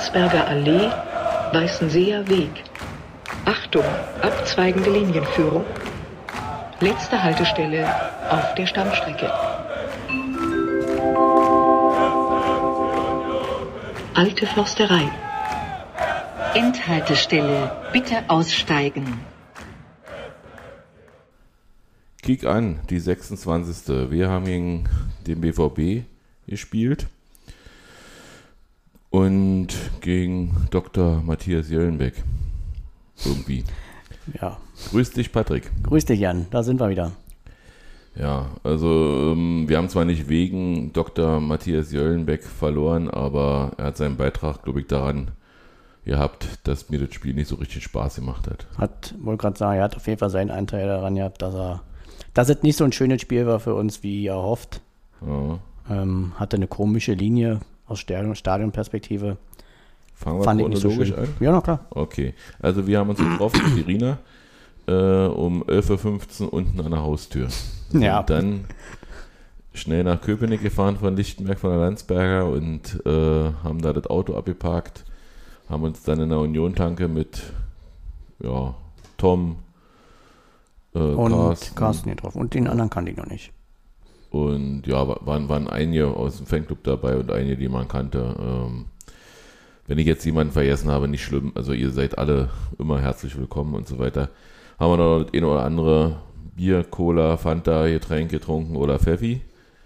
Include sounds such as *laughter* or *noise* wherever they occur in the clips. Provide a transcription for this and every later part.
Landsberger Allee, Weißenseer Weg. Achtung, abzweigende Linienführung. Letzte Haltestelle auf der Stammstrecke. Alte Försterei. Endhaltestelle. Bitte aussteigen. Kick an, die 26. Wir haben gegen den BVB gespielt und gegen Dr. Matthias Jöllenbeck. Irgendwie. Ja. Grüß dich, Patrick. Grüß dich, Jan. Da sind wir wieder. Ja, also ähm, wir haben zwar nicht wegen Dr. Matthias Jöllenbeck verloren, aber er hat seinen Beitrag, glaube ich, daran gehabt, dass mir das Spiel nicht so richtig Spaß gemacht hat. Hat, wollte gerade sagen, er hat auf jeden Fall seinen Anteil daran gehabt, dass er, dass es nicht so ein schönes Spiel war für uns, wie erhofft. Ja. Ähm, hatte eine komische Linie aus Stadion, Stadionperspektive. Fangen wir Fand ich nicht so schön. an? Ja, na klar. Okay, also wir haben uns getroffen mit Irina äh, um 11.15 Uhr unten an der Haustür. Ja. Und dann schnell nach Köpenick gefahren von Lichtenberg von der Landsberger und äh, haben da das Auto abgeparkt, haben uns dann in der Union-Tanke mit ja, Tom, äh, Und Carsten, Carsten, getroffen. Und den anderen kannte ich noch nicht. Und ja, wa- waren, waren einige aus dem Fanclub dabei und einige, die man kannte. Ähm, wenn ich jetzt jemanden vergessen habe, nicht schlimm. Also ihr seid alle immer herzlich willkommen und so weiter. Haben wir noch das eine oder andere Bier, Cola, Fanta, Getränk getrunken oder Pfeffi.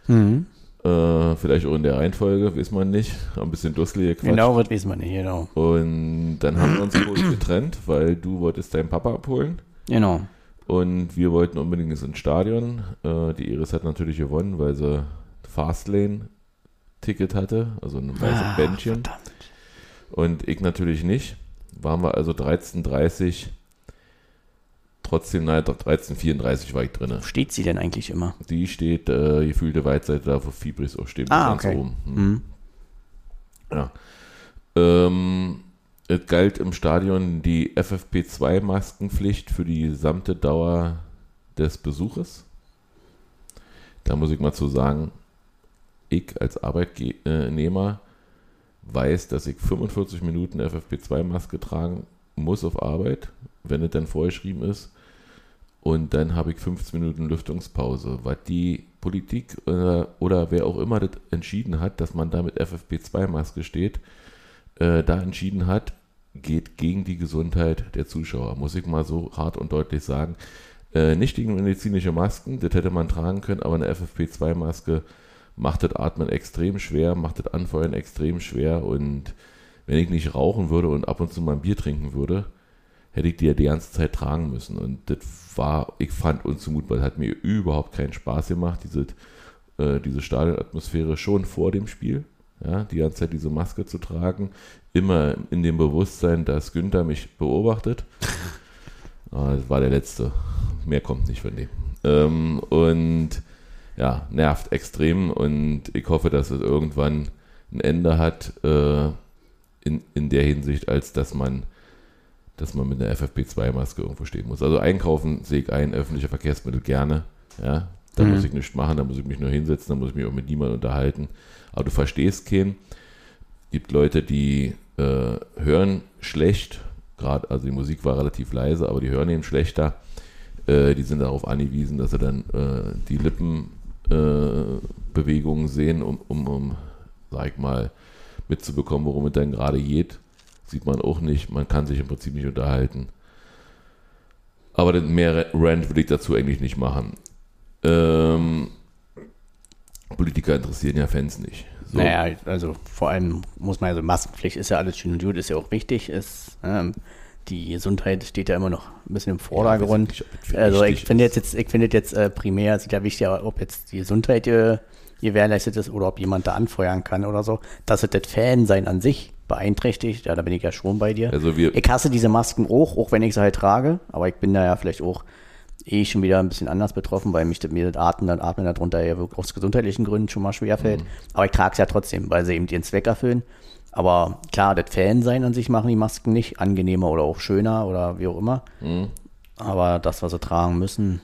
Mhm. Äh, vielleicht auch in der Reihenfolge, weiß man nicht. Ein bisschen dusselig gequatscht. Genau, das wissen wir nicht, genau. Und dann haben wir uns kurz getrennt, weil du wolltest deinen Papa abholen. Genau. Und wir wollten unbedingt ins Stadion. Äh, die Iris hat natürlich gewonnen, weil sie Fastlane-Ticket hatte, also ein weißes Ah, Bändchen. verdammt. Und ich natürlich nicht. Waren wir also 13.30 Trotzdem, nein, 13.34 war ich drin. Steht sie denn eigentlich immer? Die steht, äh, gefühlte Weitseite da, wo Fibris auch steht, Ah, ganz okay. oben. Hm. Mhm. Ja. Ähm, es galt im Stadion die FFP2-Maskenpflicht für die gesamte Dauer des Besuches. Da muss ich mal zu sagen, ich als Arbeitnehmer weiß, dass ich 45 Minuten FFP2-Maske tragen muss auf Arbeit, wenn es dann vorgeschrieben ist. Und dann habe ich 15 Minuten Lüftungspause. Was die Politik äh, oder wer auch immer das entschieden hat, dass man da mit FFP2-Maske steht, äh, da entschieden hat, geht gegen die Gesundheit der Zuschauer. Muss ich mal so hart und deutlich sagen. Äh, nicht gegen medizinische Masken, das hätte man tragen können, aber eine FFP2-Maske macht das Atmen extrem schwer, macht das Anfeuern extrem schwer und wenn ich nicht rauchen würde und ab und zu mal ein Bier trinken würde, hätte ich die ja die ganze Zeit tragen müssen. Und das war, ich fand unzumutbar, das hat mir überhaupt keinen Spaß gemacht, diese, äh, diese Stadionatmosphäre schon vor dem Spiel, ja, die ganze Zeit diese Maske zu tragen, immer in dem Bewusstsein, dass Günther mich beobachtet. Ah, das war der letzte. Mehr kommt nicht von dem. Ähm, und ja, nervt extrem und ich hoffe, dass es irgendwann ein Ende hat äh, in, in der Hinsicht, als dass man, dass man mit einer FFP2-Maske irgendwo stehen muss. Also einkaufen sehe ich ein, öffentliche Verkehrsmittel gerne. Ja, da Mhm. muss ich nichts machen, da muss ich mich nur hinsetzen, da muss ich mich auch mit niemandem unterhalten. Aber du verstehst keinen. gibt Leute, die äh, hören schlecht, gerade, also die Musik war relativ leise, aber die hören eben schlechter. Äh, die sind darauf angewiesen, dass sie dann äh, die Lippenbewegungen äh, sehen, um, um, um, sag ich mal, mitzubekommen, worum es dann gerade geht. Sieht man auch nicht. Man kann sich im Prinzip nicht unterhalten. Aber den mehr Rant will ich dazu eigentlich nicht machen. Ähm, Politiker interessieren ja Fans nicht. So. Naja, also vor allem muss man also Maskenpflicht ist ja alles schön und gut, ist ja auch wichtig. Ist, ähm, die Gesundheit steht ja immer noch ein bisschen im Vordergrund. weiß ich nicht, also ich finde jetzt, jetzt, ich finde jetzt äh, primär ist ja wichtig, ob jetzt die Gesundheit äh, gewährleistet ist oder ob jemand da anfeuern kann oder so. Dass es das Fan-Sein an sich beeinträchtigt, ja, da bin ich ja schon bei dir. Also wir, Ich hasse diese Masken auch, auch wenn ich sie halt trage, aber ich bin da ja vielleicht auch eh schon wieder ein bisschen anders betroffen, weil mich das- mir das Atmen, dann Atmen darunter ja wirklich aus gesundheitlichen Gründen schon mal schwer fällt. Aber ich trage es ja trotzdem, weil sie eben ihren Zweck erfüllen. Aber klar, das Fan-Sein an sich machen die Masken nicht angenehmer oder auch schöner oder wie auch immer. Mhm. Aber das, was sie tragen müssen,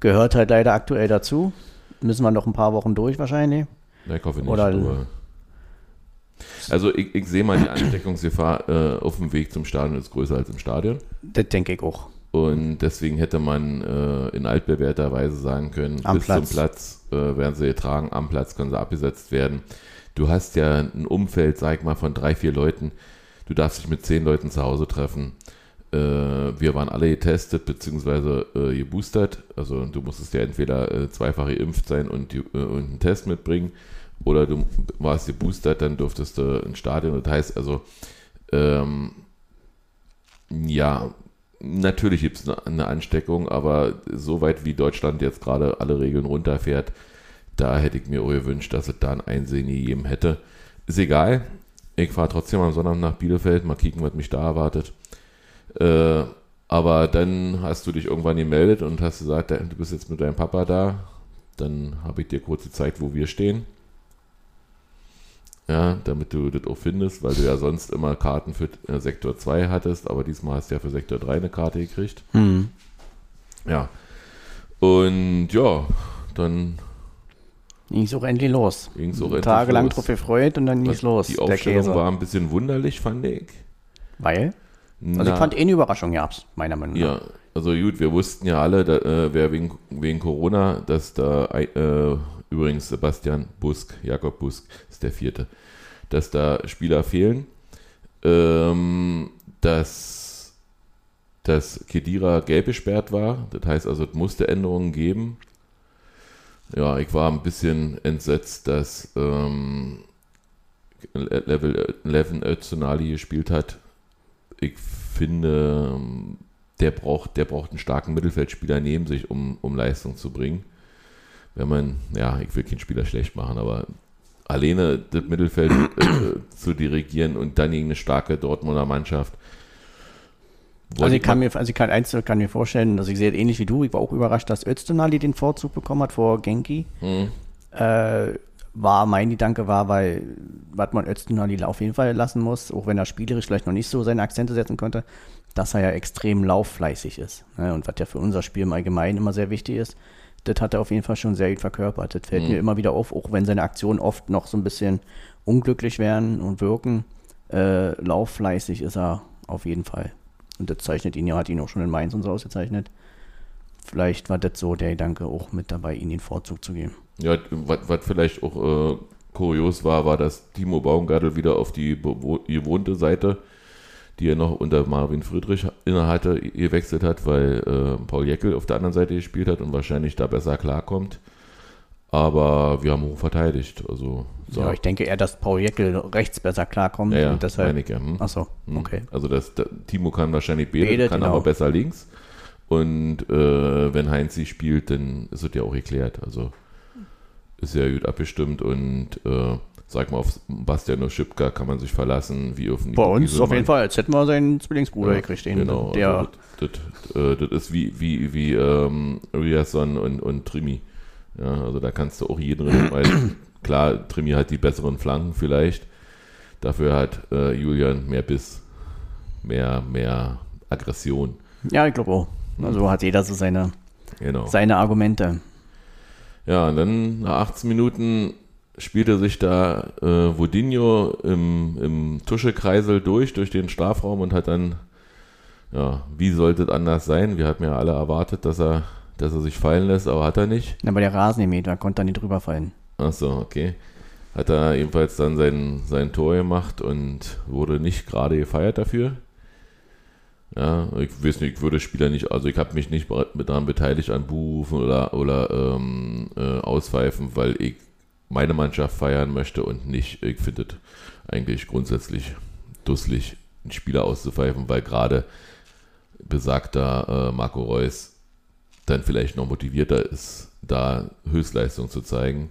gehört halt leider aktuell dazu. Müssen wir noch ein paar Wochen durch wahrscheinlich. na, ich hoffe nicht, Oder- Also ich, ich sehe mal, die Ansteckungsgefahr äh, auf dem Weg zum Stadion ist größer als im Stadion. Das denke ich auch. Und deswegen hätte man äh, in altbewährter Weise sagen können, Am bis Platz. zum Platz äh, werden sie getragen, am Platz können sie abgesetzt werden. Du hast ja ein Umfeld, sag ich mal, von drei, vier Leuten. Du darfst dich mit zehn Leuten zu Hause treffen. Äh, wir waren alle getestet beziehungsweise äh, geboostert. Also du musstest ja entweder äh, zweifach geimpft sein und, äh, und einen Test mitbringen oder du warst geboostert, dann durftest du ins Stadion. Das heißt also, ähm, ja, natürlich gibt es eine, Ansteckung, aber so weit wie Deutschland jetzt gerade alle Regeln runterfährt, da hätte ich mir auch gewünscht, dass es da ein Einsehen gegeben hätte. Ist egal. Ich fahre trotzdem am Sonntag nach Bielefeld, mal kicken, was mich da erwartet. Äh, aber dann hast du dich irgendwann gemeldet und hast gesagt, du bist jetzt mit deinem Papa da. Dann habe ich dir kurz gezeigt, wo wir stehen. Ja, damit du das auch findest, weil du ja sonst immer Karten für äh, Sektor 2 hattest, aber diesmal hast du ja für Sektor 3 eine Karte gekriegt. Hm. Ja. Und ja, dann Ging es auch endlich los. Ging's auch endlich Tagelang drauf gefreut und dann ging es los. die der Aufstellung war ein bisschen wunderlich, fand ich. Weil? Also Na, ich fand eh eine Überraschung gab's, meiner Meinung nach. Ja, also gut, wir wussten ja alle, da, äh, wer wegen, wegen Corona, dass da äh, übrigens Sebastian Busk, Jakob Busk ist der vierte, dass da Spieler fehlen, ähm, dass, dass Kedira gelb gesperrt war, das heißt also, es musste Änderungen geben. Ja, ich war ein bisschen entsetzt, dass ähm, Level 11 Öztunali gespielt hat. Ich finde, ähm, der braucht, der braucht einen starken Mittelfeldspieler neben sich, um, um Leistung zu bringen. Wenn man, ja, ich will keinen Spieler schlecht machen, aber alleine das Mittelfeld äh, zu dirigieren und dann gegen eine starke Dortmunder Mannschaft. Also ich kann mir, also ich kann, eins kann mir vorstellen, dass ich sehe ähnlich wie du, ich war auch überrascht, dass Öztunali den Vorzug bekommen hat vor Genki. Hm, Äh, war mein Gedanke war, weil was man Öztunali auf jeden Fall lassen muss, auch wenn er spielerisch vielleicht noch nicht so seine Akzente setzen konnte, dass er ja extrem lauffleißig ist. Ne? Und was ja für unser Spiel im Allgemeinen immer sehr wichtig ist, das hat er auf jeden Fall schon sehr gut verkörpert. Das fällt Mhm. mir immer wieder auf, auch wenn seine Aktionen oft noch so ein bisschen unglücklich werden und wirken. Äh, lauffleißig ist er auf jeden Fall. Und das zeichnet ihn ja, hat ihn auch schon in Mainz und so ausgezeichnet. Vielleicht war das so der Gedanke auch mit dabei, ihm den Vorzug zu geben. Ja, was, vielleicht auch äh, kurios war, war, dass Timo Baumgartel wieder auf die gewohnte Seite, die er noch unter Marvin Friedrich innehatte, gewechselt hat, weil äh, Paul Jeckel auf der anderen Seite gespielt hat und wahrscheinlich da besser klarkommt. Aber wir haben hoch verteidigt. Also, so. Ja, ich denke eher, dass Paul Jeckel rechts besser klarkommt ja, ja, und deshalb. meine ich ja. Hm. Achso, Hm. okay. Also das, da, Timo kann wahrscheinlich beide, kann genau. aber besser links. Und äh, wenn Heinz sie spielt, dann ist es ja auch geklärt. Also ist ja gut abgestimmt und äh, sag mal, auf Bastian Oschipka kann man sich verlassen, wie auf Bei uns Gieselmann. auf jeden Fall, als hätten wir seinen Zwillingsbruder Ja, gekriegt, den, Genau, der also das, das, äh, das ist wie, wie, wie ähm, Riasson und, und Trimi. Ja, also da kannst du auch jeden *clears throat* weil klar, Trimi hat die besseren Flanken vielleicht. Dafür hat äh, Julian mehr Biss, mehr, mehr Aggression. Ja, ich glaube auch. Also hat jeder so seine, Genau. seine Argumente. Ja, und dann nach 18 Minuten spielte sich da äh, Vodinho im, im Tuschekreisel durch, durch den Strafraum und hat dann, ja, wie sollte es anders sein? Wir hatten ja alle erwartet, dass er, dass er sich fallen lässt, aber hat er nicht. Aber der Rasen gemäht, da konnte er nicht drüber fallen. Ach so, okay. Hat er ebenfalls dann sein, sein Tor gemacht und wurde nicht gerade gefeiert dafür. Ja, ich weiß nicht, ich würde Spieler nicht, also ich habe mich nicht daran beteiligt an Buhrufen oder, oder ähm, äh, Auspfeifen, weil ich meine Mannschaft feiern möchte und nicht, ich finde es eigentlich grundsätzlich dusselig, einen Spieler auszupfeifen, weil gerade besagter äh, Marco Reus dann vielleicht noch motivierter ist, da Höchstleistung zu zeigen.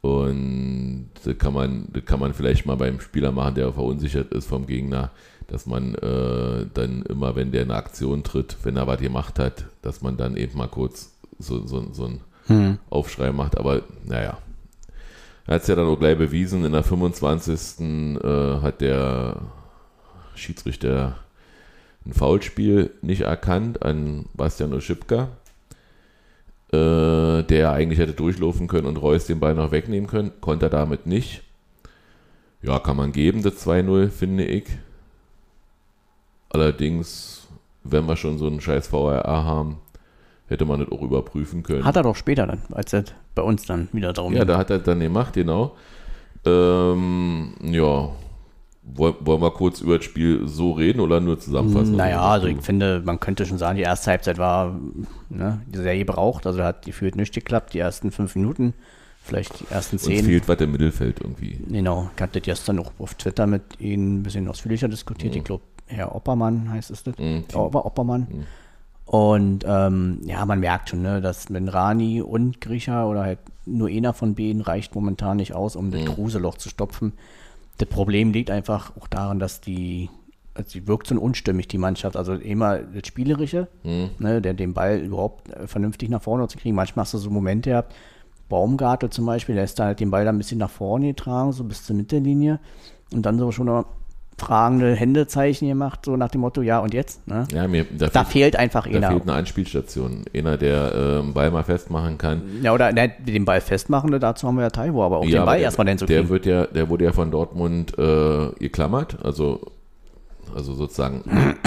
Und das kann man, das kann man vielleicht mal beim Spieler machen, der verunsichert ist vom Gegner, dass man äh, dann immer, wenn der eine Aktion tritt, wenn er was gemacht hat, dass man dann eben mal kurz so, so, so einen Hm. Aufschrei macht. Aber naja, hat es ja dann auch gleich bewiesen. In der 25. Äh, hat der Schiedsrichter ein Foulspiel nicht erkannt an Bastian Oschipka, äh, der eigentlich hätte durchlaufen können und Reus den Ball noch wegnehmen können. Konnte er damit nicht. Ja, kann man geben, das 2-0, finde ich. Allerdings, wenn wir schon so einen scheiß VRA haben, hätte man das auch überprüfen können. Hat er doch später dann, als er bei uns dann wieder darum ja, ging. da hat er dann gemacht, genau. Ähm, ja, Woll- wollen wir kurz über das Spiel so reden oder nur zusammenfassen? Naja, also ich du- finde, man könnte schon sagen, die erste Halbzeit war ne, sehr gebraucht. Also hat gefühlt nicht geklappt, die ersten fünf Minuten, vielleicht die ersten uns zehn. fehlt was im Mittelfeld irgendwie. Genau, ich hatte das gestern auch auf Twitter mit Ihnen ein bisschen ausführlicher diskutiert. Ich glaube, Herr Oppermann heißt es das. Mhm. Ober Oppermann. Und ähm, ja, man merkt schon, ne, dass wenn Rani und Grisha oder halt nur einer von beiden reicht momentan nicht aus, um das Kruseloch zu stopfen. Das Problem liegt einfach auch daran, dass die, also die wirkt so unstimmig, die Mannschaft. Also immer das Spielerische, ne, der den Ball überhaupt äh, vernünftig nach vorne zu kriegen. Manchmal hast du so Momente gehabt, Baumgartel zum Beispiel, der ist da halt den Ball dann ein bisschen nach vorne getragen, so bis zur Mittellinie. Und dann so schon noch fragende Händezeichen gemacht, so nach dem Motto, ja und jetzt? Ne? Ja, mir, da, Da fehlt, fehlt einfach da einer. fehlt eine Anspielstation. Einer, der ähm, Ball mal festmachen kann. Ja, oder ne, den Ball festmachen, dazu haben wir ja Taiwo, aber auch den aber Ball der, erstmal denn zu der kriegen. wird ja, der wurde ja von Dortmund äh, geklammert, also, also sozusagen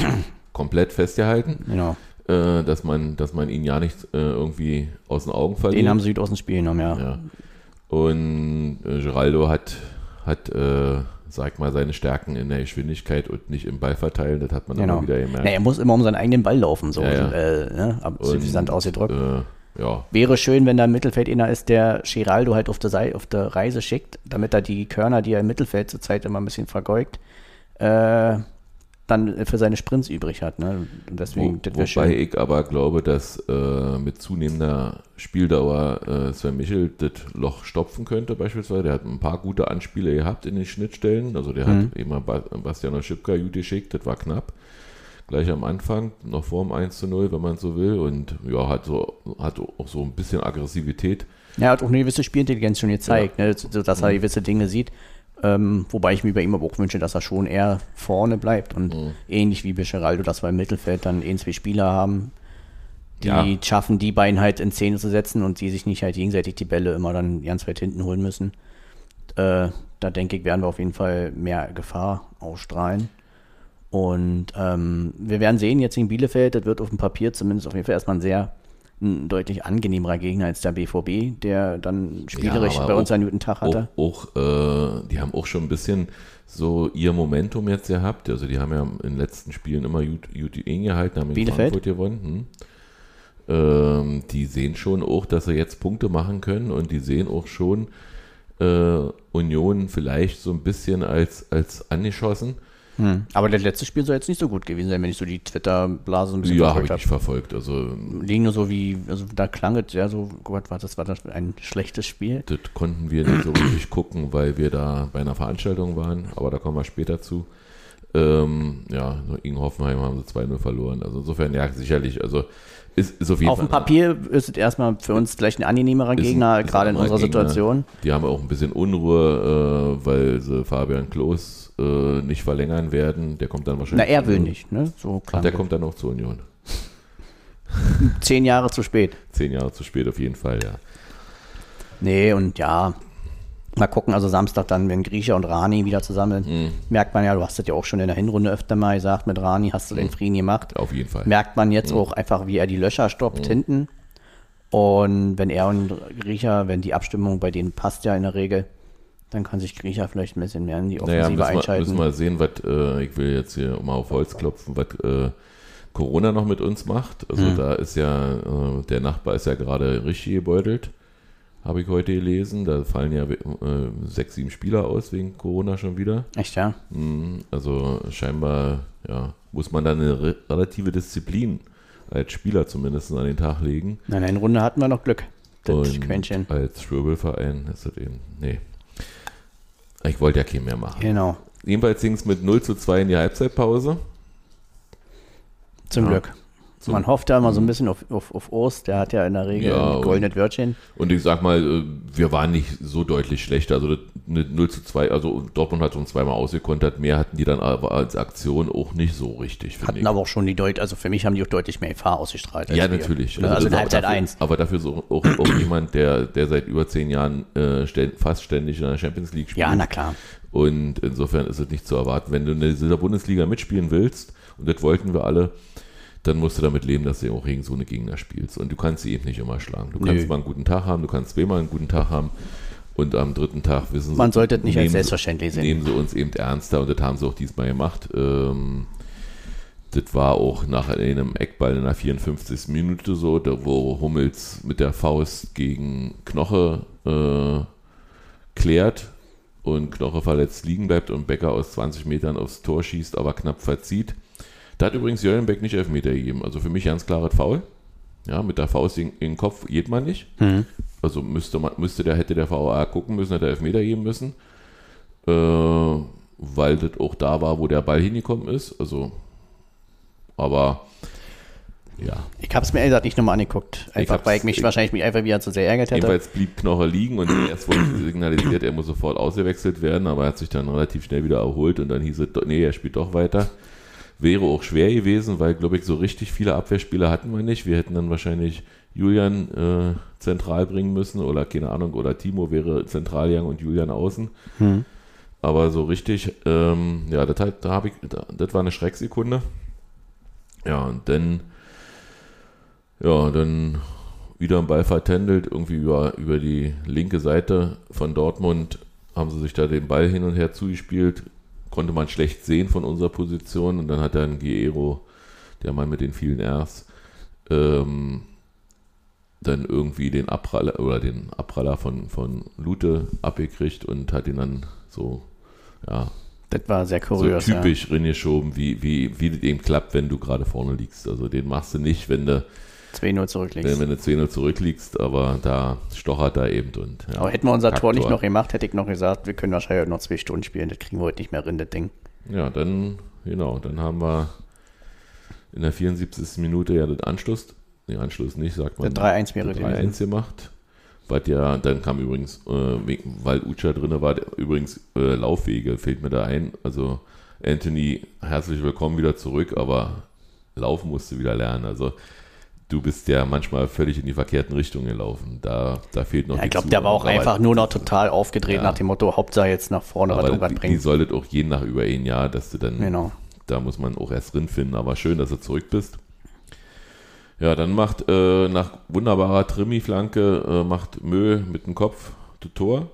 *clears throat* komplett festgehalten, Genau. äh, dass man, dass man ihn ja nicht äh, irgendwie aus den Augen verliert. Den haben sie aus dem Spiel genommen, ja. Ja. Und äh, Geraldo hat, hat äh, sag mal, seine Stärken in der Geschwindigkeit und nicht im Ballverteilen. Das hat man Genau. immer wieder gemerkt. Na, er muss immer um seinen eigenen Ball laufen, so Ja, ja. Äh, ne? amüsant ausgedrückt. Äh, ja, Wäre schön, wenn da im Mittelfeld einer ist, der Geraldo halt auf der, auf der Reise schickt, damit er die Körner, die er im Mittelfeld zurzeit immer ein bisschen vergeugt, äh, dann für seine Sprints übrig hat. Ne? Und deswegen, Wo, wobei schön. ich aber glaube, dass äh, mit zunehmender Spieldauer äh, Sven Michel das Loch stopfen könnte beispielsweise. Der hat ein paar gute Anspiele gehabt in den Schnittstellen. Also der Mhm. hat immer ba Bastiano Schipka gut geschickt, das war knapp. Gleich am Anfang, noch vor dem 1 zu 0, wenn man so will. Und ja, hat so hat auch so ein bisschen Aggressivität. Er hat auch eine gewisse Spielintelligenz schon gezeigt, ne, so dass er Mhm. gewisse Dinge sieht. Ähm, wobei ich mir bei ihm aber auch wünsche, dass er schon eher vorne bleibt und Mhm. ähnlich wie bei Geraldo, dass wir im Mittelfeld dann ein, zwei Spieler haben, die Ja. schaffen, die beiden halt in Szene zu setzen und die sich nicht halt gegenseitig die Bälle immer dann ganz weit hinten holen müssen. Äh, da denke ich, werden wir auf jeden Fall mehr Gefahr ausstrahlen. Und ähm, wir werden sehen, jetzt in Bielefeld, das wird auf dem Papier zumindest auf jeden Fall erstmal ein sehr ein deutlich angenehmerer Gegner als der BVB, der dann spielerisch aber bei uns auch- einen guten Tag hatte. Auch, auch äh, die haben auch schon ein bisschen so ihr Momentum jetzt gehabt. Also die haben ja in den letzten Spielen immer gut, gut gehalten, haben in Bielefeld? Frankfurt gewonnen. Hm. Ähm, die sehen schon auch, dass sie jetzt Punkte machen können und die sehen auch schon äh, Union vielleicht so ein bisschen als, als angeschossen. Hm. Aber das letzte Spiel soll jetzt nicht so gut gewesen sein, wenn ich so die Twitter-Blase so ein bisschen Ja, habe ich habe. nicht verfolgt. Also Liegen nur so wie, also da klang es ja so, Gott, war das war das ein schlechtes Spiel. das konnten wir nicht so richtig gucken, weil wir da bei einer Veranstaltung waren, aber da kommen wir später zu. Ähm, ja, gegen Hoffenheim haben sie 2-0 verloren. Also insofern, ja, sicherlich, also ist, ist auf jeden Auf dem. Papier ist es erstmal für uns vielleicht ein angenehmerer ein- Gegner, ist gerade in ein unserer Gegner. Situation. Die haben auch ein bisschen Unruhe, äh, weil sie Fabian Klos äh, nicht verlängern werden. Der kommt dann Na, wahrscheinlich. er will nicht, ne? So klang der kommt dann auch zur Union. *laughs* Zehn Jahre zu spät. Zehn Jahre zu spät auf jeden Fall, ja. Nee, und ja, mal gucken, also Samstag dann, wenn Grieche und Rani wieder zusammen sind, Mhm. merkt man ja, du hast das ja auch schon in der Hinrunde öfter mal gesagt, mit Rani hast du den Frieden gemacht. Auf jeden Fall. Merkt man Mhm. jetzt auch einfach, wie er die Löcher stoppt hinten. Und wenn er und Griecher, wenn die Abstimmung bei denen passt ja in der Regel, dann kann sich Griecher vielleicht ein bisschen mehr in die Naja, Offensive müssen wir, einschalten. müssen wir sehen, was, äh, ich will jetzt hier mal auf Holz klopfen, was äh, Corona noch mit uns macht. Also Hm. da ist ja, äh, der Nachbar ist ja gerade richtig gebeutelt, habe ich heute gelesen. Da fallen ja äh, sechs, sieben Spieler aus wegen Corona schon wieder. Echt, ja? Mhm, Also scheinbar, ja, muss man da eine re relative Disziplin als Spieler zumindest an den Tag legen. Nein, in Runde hatten wir noch Glück. Das Und Quäntchen. als Schwirbelverein ist das eben, nee. Ich wollte ja keinen mehr machen. Genau, Jedenfalls ging es mit 0 zu 2 in die Halbzeitpause. zum Ja. Glück. Zum- Man hofft da immer so ein bisschen auf, auf, auf Ost, der hat ja in der Regel Ja, ein goldenes Wörtchen. Und ich sag mal, äh, wir waren nicht so deutlich schlechter. Also eine 0 zu 2, also Dortmund hat uns zweimal ausgekontert, mehr hatten die dann aber als Aktion auch nicht so richtig, finde Hatten ich. aber auch schon die Deut, also für mich haben die auch deutlich mehr Gefahr ausgestrahlt. Ja, natürlich. Ne, Also in aber Halbzeit dafür, 1. Aber dafür so auch, auch *clears throat* jemand, der, der seit über zehn Jahren äh, stä- fast ständig in der Champions League spielt. Ja, na klar. Und insofern ist es nicht zu erwarten. Wenn du in dieser Bundesliga mitspielen willst, und das wollten wir alle, dann musst du damit leben, dass du auch gegen so eine Gegner spielst. Und du kannst sie eben nicht immer schlagen. Du kannst Nö. mal einen guten Tag haben, du kannst zweimal einen guten Tag haben. Und am dritten Tag wissen sie. Man sollte es nicht als selbstverständlich sehen. Nehmen sie uns eben ernster und das haben sie auch diesmal gemacht. Ähm, das war auch nach einem Eckball in der 54. Minute so, da wo Hummels mit der Faust gegen Knoche äh, klärt und Knoche verletzt liegen bleibt und Becker aus 20 Metern aufs Tor schießt, aber knapp verzieht. Da hat übrigens Jörn Beck nicht Elfmeter gegeben. Also für mich ganz klares Foul. Ja, mit der Faust in, in den Kopf geht man nicht. Hm. Also müsste man, müsste der, hätte der VAR gucken müssen, hätte er Elfmeter geben müssen. Äh, weil das auch da war, wo der Ball hingekommen ist. Also, aber ja. Ich habe es mir ehrlich gesagt nicht nochmal angeguckt. Einfach, weil ich mich ich- wahrscheinlich mich einfach wieder zu sehr ärgert hätte. Jedenfalls blieb Knoche liegen und erst wurde signalisiert, er muss sofort ausgewechselt werden, aber er hat sich dann relativ schnell wieder erholt und dann hieß es, nee, er spielt doch weiter. Wäre auch schwer gewesen, weil, glaube ich, so richtig viele Abwehrspieler hatten wir nicht. Wir hätten dann wahrscheinlich Julian äh, zentral bringen müssen oder keine Ahnung, oder Timo wäre zentral gegangen und Julian außen. Hm. Aber so richtig, ähm, ja, das, halt, da hab ich, da, das war eine Schrecksekunde. Ja, und dann, ja, dann wieder ein Ball vertändelt, irgendwie über, über die linke Seite von Dortmund haben sie sich da den Ball hin und her zugespielt. Konnte man schlecht sehen von unserer Position und dann hat dann Guerrero, der Mann mit den vielen Rs, ähm, dann irgendwie den Abpraller oder den Abpraller von, von Lute abgekriegt und hat ihn dann so, ja, das war sehr so kurios. typisch reingeschoben, wie, wie, wie das eben klappt, wenn du gerade vorne liegst. Also den machst du nicht, wenn du, Ja. 2-0 zurücklegst. wenn, wenn du 2-0 zurückliegst, aber da stochert er eben und ja, Aber hätten wir unser Tor nicht noch gemacht, hätte ich noch gesagt, wir können wahrscheinlich noch zwei Stunden spielen. Das kriegen wir heute nicht mehr rein, das Ding. Ja, dann, genau, dann haben wir in der 74. Minute ja den Anschluss, nee, Anschluss nicht, sagt man. Der 3-1 wäre das gewesen. 3-1 gemacht. Was ja, dann kam übrigens, äh, weil Ucha drin war, der, übrigens äh, Laufwege, fällt mir da ein. Also Anthony, herzlich willkommen wieder zurück, aber laufen musst du wieder lernen. Also du bist ja manchmal völlig in die verkehrten Richtungen gelaufen. Da, da fehlt noch Ja, die ich glaube, der war auch einfach nur noch total aufgedreht Ja. nach dem Motto, Hauptsache jetzt nach vorne was aber irgendwas die, die bringen. solltet auch gehen nach über ein Jahr, dass du dann Genau. da muss man auch erst drin finden, aber schön, dass du zurück bist. Ja, dann macht äh, nach wunderbarer Trimi-Flanke äh, macht Mö mit dem Kopf das Tor.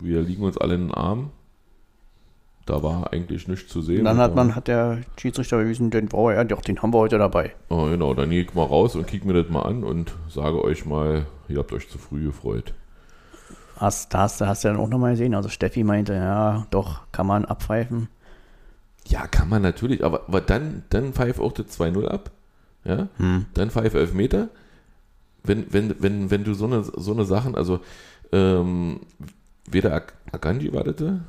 Wir liegen uns alle in den Arm. Da war eigentlich nichts zu sehen. Und dann hat man, hat der Schiedsrichter bewiesen, den brauche er, doch, den haben wir heute dabei. Oh, genau, dann gehe ich mal raus und kick mir das mal an und sage euch mal, ihr habt euch zu früh gefreut. Hast, hast, du- hast du dann auch nochmal gesehen. Also Steffi meinte, ja, doch, kann man abpfeifen. Ja, kann man natürlich, aber, aber dann, dann pfeif auch das 2-0 ab. Ja, Hm. dann pfeif Elfmeter. Wenn, wenn, wenn, wenn du so eine, so eine Sachen, also ähm, weder Ak Akanji war das? da?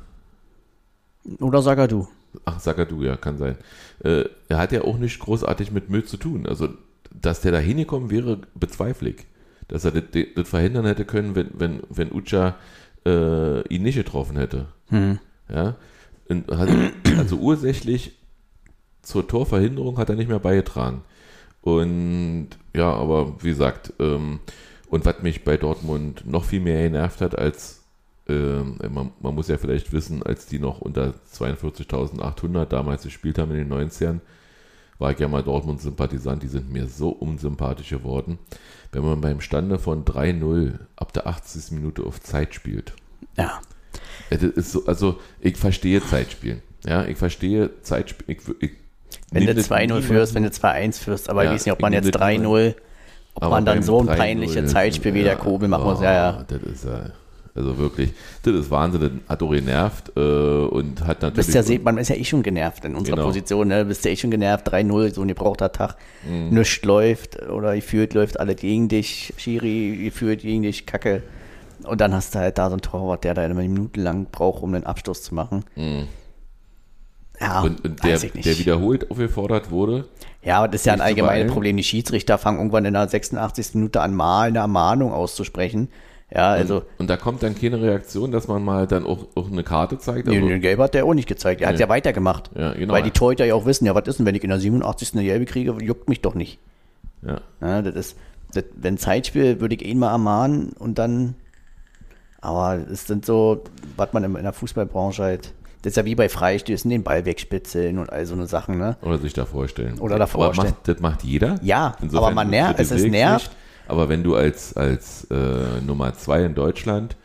Oder sag du. Ach, Sagadu, ja, kann sein. Äh, er hat ja auch nicht großartig mit Müll zu tun. Also, dass der da hingekommen wäre, bezweifle ich. Dass er das, das verhindern hätte können, wenn, wenn, wenn Ucha äh, ihn nicht getroffen hätte. Hm. Ja? Hat, also ursächlich zur Torverhinderung hat er nicht mehr beigetragen. Und ja, aber wie gesagt, ähm, und was mich bei Dortmund noch viel mehr genervt hat, als man, man muss ja vielleicht wissen, als die noch unter 42.800 damals gespielt haben in den 90ern, war ich ja mal Dortmund-Sympathisant, die sind mir so unsympathisch geworden. Wenn man beim Stande von 3-0 ab der 80. Minute auf Zeit spielt, Ja. ja, Das ist so, also ich verstehe Zeitspielen. Ja, ich verstehe Zeitspielen. Wenn du das 2-0 niemandem- führst, wenn du 2-1 führst, aber Ja, ich weiß nicht, ob man jetzt das 3-0, ob man dann so ein 3-0 peinliches Zeitspiel wie der Kobel machen muss. Ja, ja. Das ist ja, also wirklich, das ist Wahnsinn, das hat auch genervt äh, und hat Du natürlich. bist ja, seht, man ist ja eh schon genervt in unserer Genau. Position, ne? Bist ja eh schon genervt, 3-0, so ein gebrauchter Tag, Mhm. nichts läuft oder gefühlt läuft alle gegen dich, Schiri gefühlt gegen dich, Kacke. Und dann hast du halt da so einen Torwart, der da eine Minute lang braucht, um den Abstoß zu machen. Ja, Mhm. und, und der, der wiederholt aufgefordert wurde. ja, aber das ist ja ein allgemeines. Problem. Die Schiedsrichter fangen irgendwann in der 86. Minute an, mal eine Ermahnung auszusprechen. Ja, also, und, und da kommt dann keine Reaktion, dass man mal dann auch, auch eine Karte zeigt. nee, Also, den Gelb hat der auch nicht gezeigt. Er hat Nee. ja weitergemacht. Ja, genau. Weil die Torhüter ja auch wissen, ja, was ist denn, wenn ich in der 87. eine Gelbe kriege, juckt mich doch nicht. ja. Ja, das ist, das, wenn Zeitspiel, würde ich ihn mal ermahnen und dann, aber es sind so, was man in, in der Fußballbranche halt, das ist ja wie bei Freistößen, den Ball wegspitzeln und all so eine Sachen, ne? Oder sich da vorstellen. Oder da Aber vorstellen. Macht, das macht jeder. Ja, aber man nervt- es ist nervt. nicht. Aber wenn du als, als äh, Nummer 2 in Deutschland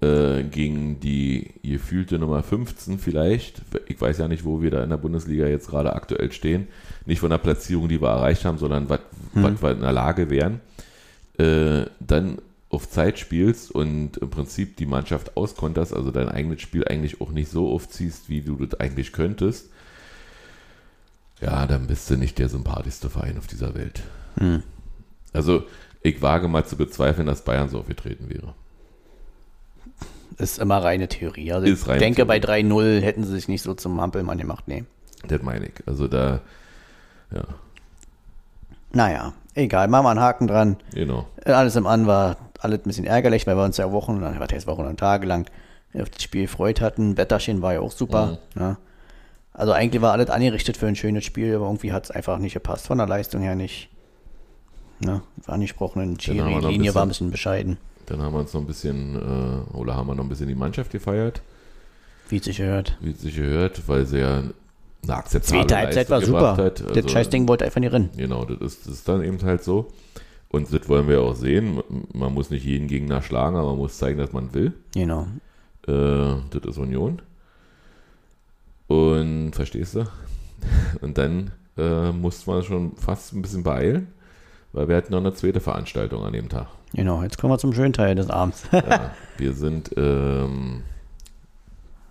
äh, gegen die gefühlte Nummer 15 vielleicht, ich weiß ja nicht, wo wir da in der Bundesliga jetzt gerade aktuell stehen, nicht von der Platzierung, die wir erreicht haben, sondern was Hm. was wir in der Lage wären, äh, dann auf Zeit spielst und im Prinzip die Mannschaft auskonterst, also dein eigenes Spiel eigentlich auch nicht so aufziehst, wie du das eigentlich könntest, ja, dann bist du nicht der sympathischste Verein auf dieser Welt. Hm. Also, ich wage mal zu bezweifeln, dass Bayern so aufgetreten wäre. Das ist immer reine Theorie. Also ich reine denke, Theorie. bei 3-0 hätten sie sich nicht so zum Hampelmann gemacht, nee. Das meine ich. Also da, ja, Naja, egal, machen wir einen Haken dran. genau. Äh, Alles im An war alles ein bisschen ärgerlich, weil wir uns ja Wochen, was heißt Wochen und Tage lang auf das Spiel gefreut hatten. Wetterchen war ja auch super. Ne? Also eigentlich war alles angerichtet für ein schönes Spiel, aber irgendwie hat es einfach nicht gepasst, von der Leistung her nicht. Ne? Angesprochenen ein Linie war ein bisschen- bescheiden, Dann haben wir uns noch ein bisschen, äh, oder haben wir noch ein bisschen die Mannschaft gefeiert, wie es sich gehört. wie es sich gehört, weil sie ja eine akzeptable Zweite Halbzeit war super. hat. das Scheißding wollte einfach nicht rennen. Genau, das ist, das ist dann eben halt so. Und das wollen wir auch sehen. Man muss nicht jeden Gegner schlagen, aber man muss zeigen, dass man will. Genau. Äh, das ist Union. Und verstehst du? *laughs* Und dann äh, musste man schon fast ein bisschen beeilen, weil wir hatten noch eine zweite Veranstaltung an dem Tag. Genau, jetzt kommen wir zum schönen Teil des Abends. *laughs* Ja, wir sind ähm,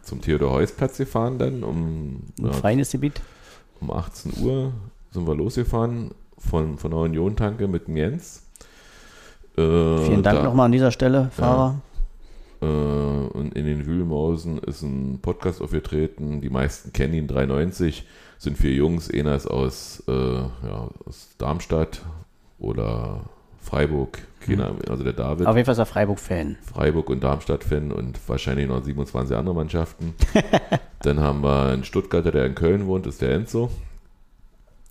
zum Theodor-Heuss-Platz gefahren dann um, Ein ja, feines Gebiet. um 18 Uhr sind wir losgefahren von, von der Union-Tanke mit dem Jens. Äh, Vielen Dank da- nochmal an dieser Stelle, Fahrer. Äh, und in den Wühlmausen ist ein Podcast aufgetreten. Die meisten kennen ihn, 390. Sind vier Jungs. Einer ist aus, äh, ja, aus Darmstadt oder Freiburg. Keiner, also der David. Auf jeden Fall ist er Freiburg-Fan. Freiburg und Darmstadt-Fan und wahrscheinlich noch 27 andere Mannschaften. *laughs* Dann haben wir einen Stuttgarter, der in Köln wohnt, ist der Enzo.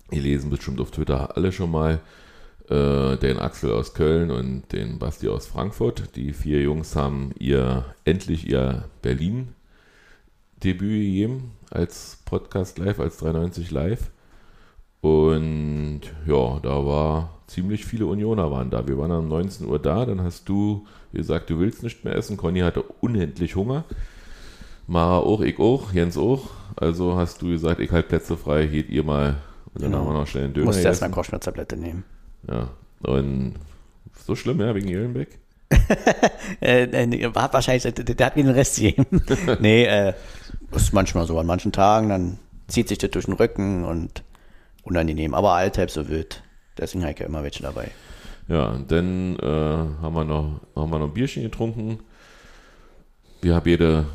Ihr lesen bestimmt auf Twitter alle schon mal. Äh, den Axel aus Köln und den Basti aus Frankfurt. Die vier Jungs haben ihr endlich ihr Berlin-Debüt gegeben als Podcast live, als 390 live. Und ja, da war ziemlich viele Unioner waren da. Wir waren um 19 Uhr da, dann hast du gesagt, du willst nicht mehr essen. Conny hatte unendlich Hunger. Mara auch, ich auch, Jens auch. Also hast du gesagt, ich halte Plätze frei, geht ihr mal. Und dann Genau. haben wir noch schnell einen Döner Musste erst eine Kopfschmerztablette nehmen. Ja. Und so schlimm, ja, wegen Jelenbeck. *laughs* Äh, äh, hat wahrscheinlich, der, hat mir den Rest gegeben. *laughs* nee, äh, das ist manchmal so. An manchen Tagen, dann zieht sich das durch den Rücken und unangenehm. Aber allhalb so wild. Deswegen habe ich ja immer welche dabei. Ja, und dann äh, haben, wir noch, haben wir noch ein Bierchen getrunken. Wir haben beide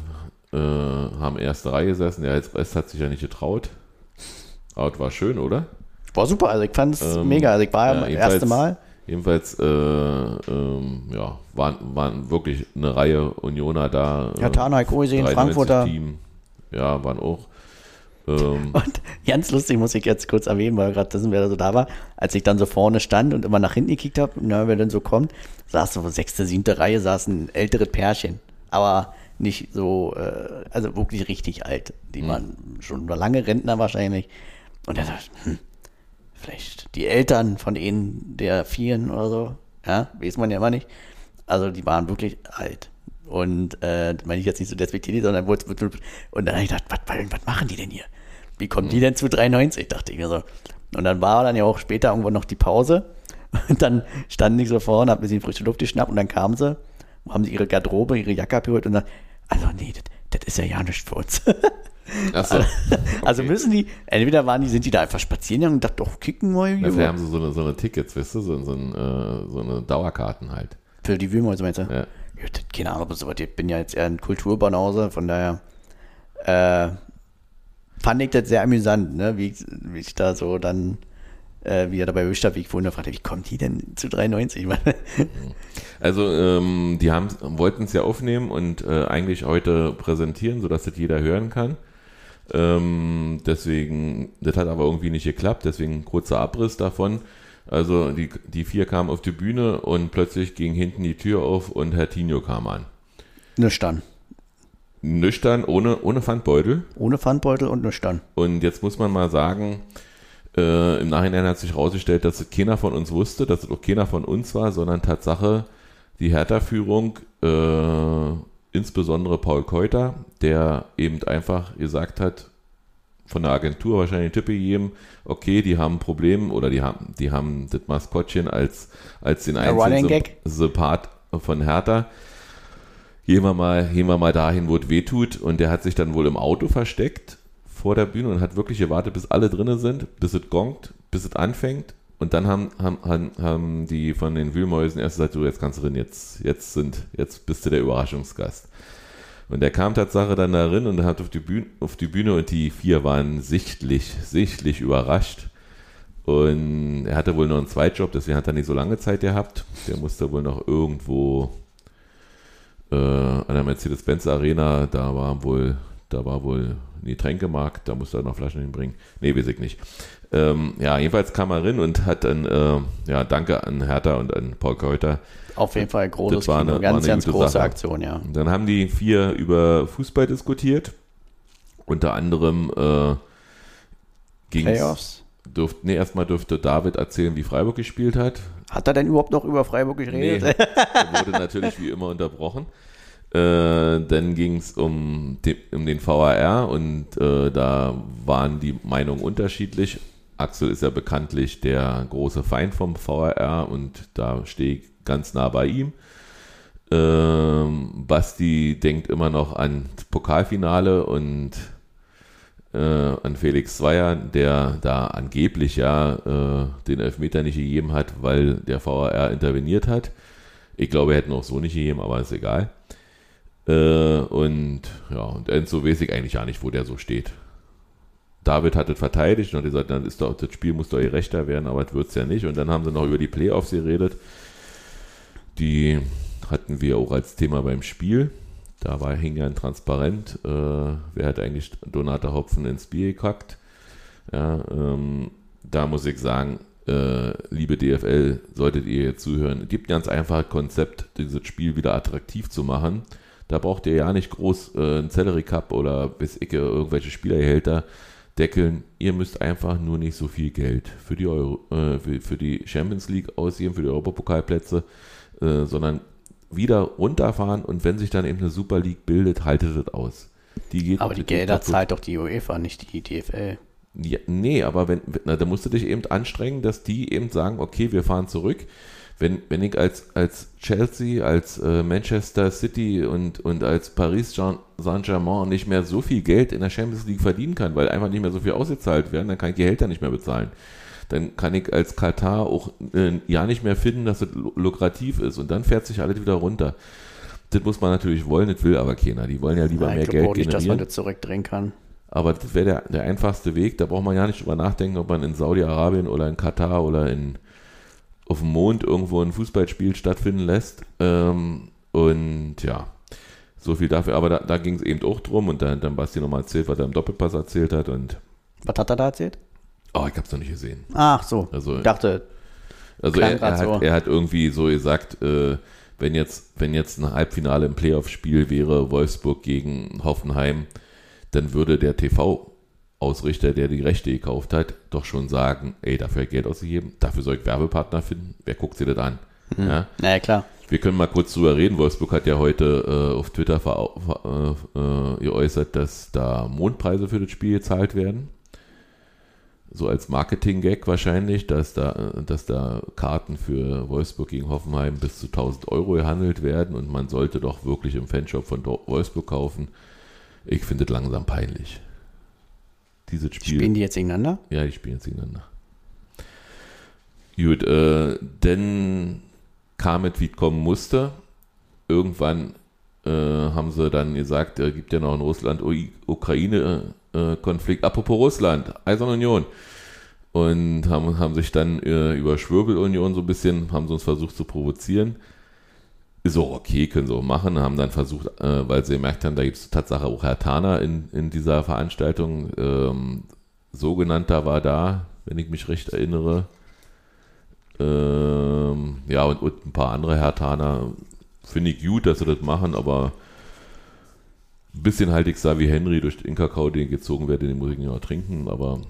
äh, haben erste Reihe gesessen. Der Rest hat sich ja nicht getraut. Aber es war schön, oder? War super, also ich fand es Ähm, mega. Also ich war ja, das erste Mal. Jedenfalls, äh, ähm, ja, waren, waren wirklich eine Reihe Unioner da. Ja, Tana, ich auch gesehen, 93 Frankfurter. Team. Ja, waren auch. Ähm, *laughs* Und ganz lustig muss ich jetzt kurz erwähnen, weil gerade das wer so da war, als ich dann so vorne stand und immer nach hinten gekickt habe, na, wer denn so kommt, saß so sechste, siebte Reihe, saß ein älteres Pärchen. Aber nicht so, äh, also wirklich richtig alt. Die Mhm. waren schon lange Rentner wahrscheinlich. Und er dachte, hm, vielleicht die Eltern von ihnen, der Vieren oder so, ja, weiß man ja immer nicht. Also die waren wirklich alt. Und äh, meine ich jetzt nicht so despektierlich, sondern wurde, wurde, und dann habe ich gedacht, was, was machen die denn hier? Wie kommen die denn zu 93? Dachte ich mir so. Und dann war dann ja auch später irgendwo noch die Pause. *laughs* Und dann standen die so vorne, haben ein bisschen frische Luft geschnappt und dann kamen sie, haben sie ihre Garderobe, ihre Jacke abgeholt und dann, also nee, das, das ist ja ja nicht für uns. *laughs* achso. Also müssen die, entweder waren die, sind die da einfach spazieren gegangen und dachten, doch, kicken mal. Dafür Junge. haben sie so eine, so eine Tickets, weißt du, so, so, ein, äh, so eine Dauerkarten halt. Für die Wühlmäuse meinst du? Ja. Keine Ahnung, so, ich bin ja jetzt eher ein Kulturbanause, von daher äh, fand ich das sehr amüsant, ne? wie, ich, wie ich da so dann äh, wie er dabei erwischt hat, wie ich vorhin fragte, wie kommt die denn zu 93? *laughs* Also ähm, die wollten es ja aufnehmen und äh, eigentlich heute präsentieren, sodass das jeder hören kann. Ähm, deswegen, das hat aber irgendwie nicht geklappt, deswegen kurzer Abriss davon. Also die, die vier kamen auf die Bühne und plötzlich ging hinten die Tür auf und Herr Tino kam an. Nüchtern. Nüchtern, ohne, ohne Pfandbeutel. Ohne Pfandbeutel und nüchtern. Und jetzt muss man mal sagen, äh, im Nachhinein hat sich herausgestellt, dass es keiner von uns wusste, dass es auch keiner von uns war, sondern Tatsache die Hertha-Führung, äh, insbesondere Paul Keuter, der eben einfach gesagt hat, von der Agentur wahrscheinlich Tippe gegeben, okay, die haben ein Problem oder die haben, die haben das Maskottchen als, als den einzigen Sympath von Hertha. Gehen wir, mal, gehen wir mal dahin, wo es weh tut. Und der hat sich dann wohl im Auto versteckt vor der Bühne und hat wirklich gewartet, bis alle drinnen sind, bis es gongt, bis es anfängt. Und dann haben, haben, haben die von den Wühlmäusen erst gesagt, du, jetzt kannst du drin, jetzt, jetzt sind, jetzt bist du der Überraschungsgast. Und er kam Tatsache dann darin und hat auf die, Bühne, auf die Bühne und die vier waren sichtlich, sichtlich überrascht. Und er hatte wohl noch einen Zweitjob, deswegen hat er nicht so lange Zeit gehabt. Der musste wohl noch irgendwo äh, an der Mercedes-Benz Arena, da war wohl, da war wohl ein Getränkemarkt, da musste er noch Flaschen hinbringen. Nee, weiß ich nicht. Ähm, ja, jedenfalls kam er rein und hat dann, äh, ja, danke an Hertha und an Paul Keuter auf jeden Fall großes das war eine, Kino. ganz, war eine ganz große Sache. Aktion, ja. Dann haben die vier über Fußball diskutiert. Unter anderem äh, ging Playoffs. Dürft, nee, erstmal dürfte David erzählen, wie Freiburg gespielt hat. Hat er denn überhaupt noch über Freiburg geredet? Nee, *laughs* er wurde natürlich wie immer unterbrochen. Äh, dann ging es um, de, um den VAR und äh, da waren die Meinungen unterschiedlich. Axel ist ja bekanntlich der große Feind vom VAR und da stehe ich ganz nah bei ihm. Ähm, Basti denkt immer noch an das Pokalfinale und äh, an Felix Zweier, der da angeblich ja äh, den Elfmeter nicht gegeben hat, weil der VAR interveniert hat. Ich glaube, er hätte auch so nicht gegeben, aber ist egal. Äh, und ja, und Enzo weiß ich eigentlich gar nicht, wo der so steht. David hat es verteidigt und hat gesagt, dann ist doch, das Spiel muss doch ihr rechter werden, aber das wird es ja nicht. Und dann haben sie noch über die Playoffs geredet. Die hatten wir auch als Thema beim Spiel. Da war, hing Transparent, äh, wer hat eigentlich Donata Hopfen ins Bier gekackt. Ja, ähm, da muss ich sagen, äh, liebe DFL, solltet ihr jetzt zuhören, es gibt ein ganz einfaches Konzept, dieses Spiel wieder attraktiv zu machen. Da braucht ihr ja nicht groß äh, einen Celery Cup oder bis Icke irgendwelche Spielergehälter deckeln. Ihr müsst einfach nur nicht so viel Geld für die, Euro, äh, für, für, die Champions League ausgeben, für die Europapokalplätze, äh, sondern wieder runterfahren und wenn sich dann eben eine Super League bildet, haltet es aus. Die aber die, die Gelder zahlt doch die UEFA, nicht die DFL. Ja, nee, aber wenn, na, da musst du dich eben anstrengen, dass die eben sagen, okay, wir fahren zurück. Wenn, wenn ich als, als Chelsea, als äh, Manchester City und, und als Paris Saint-Germain nicht mehr so viel Geld in der Champions League verdienen kann, weil einfach nicht mehr so viel ausgezahlt werden, dann kann ich Gehälter nicht mehr bezahlen dann kann ich als Katar auch äh, ja nicht mehr finden, dass es lukrativ ist. Und dann fährt sich alles wieder runter. Das muss man natürlich wollen, das will aber keiner. Die wollen ja lieber ja, mehr Geld generieren. nicht, dass man das zurückdrehen kann. Aber das wäre der, der einfachste Weg. Da braucht man ja nicht drüber nachdenken, ob man in Saudi-Arabien oder in Katar oder in, auf dem Mond irgendwo ein Fußballspiel stattfinden lässt. Ähm, und ja, so viel dafür. Aber da, da ging es eben auch drum und dann, dann Basti nochmal erzählt, was er im Doppelpass erzählt hat. Und was hat er da erzählt? Oh, ich hab's noch nicht gesehen. Ach so. Also, ich dachte. Also er, er, hat, so. er hat irgendwie so gesagt, äh, wenn jetzt, wenn jetzt ein Halbfinale im Playoff-Spiel wäre, Wolfsburg gegen Hoffenheim, dann würde der TV-Ausrichter, der die Rechte gekauft hat, doch schon sagen, ey, dafür Geld ausgegeben, dafür soll ich Werbepartner finden, wer guckt sich das an? Mhm. Ja? Naja, klar. Wir können mal kurz drüber reden. Wolfsburg hat ja heute äh, auf Twitter äh, äh, geäußert, dass da Mondpreise für das Spiel gezahlt werden so als Marketing-Gag wahrscheinlich, dass da, dass da Karten für Wolfsburg gegen Hoffenheim bis zu 1000 Euro gehandelt werden und man sollte doch wirklich im Fanshop von Wolfsburg kaufen. Ich finde es langsam peinlich. Dieses Spiel. Spielen die jetzt gegeneinander? Ja, die spielen jetzt gegeneinander. Gut, äh, dann kam es, wie es kommen musste. Irgendwann äh, haben sie dann gesagt, es gibt ja noch in Russland Ukraine Konflikt. Apropos Russland, Eiserne Union. und haben, haben sich dann äh, über Schwirbelunion so ein bisschen, haben sie uns versucht zu provozieren. Ist auch okay, können sie auch machen, haben dann versucht, äh, weil sie gemerkt haben, da gibt es Tatsache auch Herr Tana in, in dieser Veranstaltung. Ähm, sogenannter war da, wenn ich mich recht erinnere. Ähm, ja, und, und, ein paar andere Herr Tana. Finde ich gut, dass sie das machen, aber bisschen halte ich da wie Henry durch den Kakao, den gezogen werde, den muss ich nicht noch trinken, aber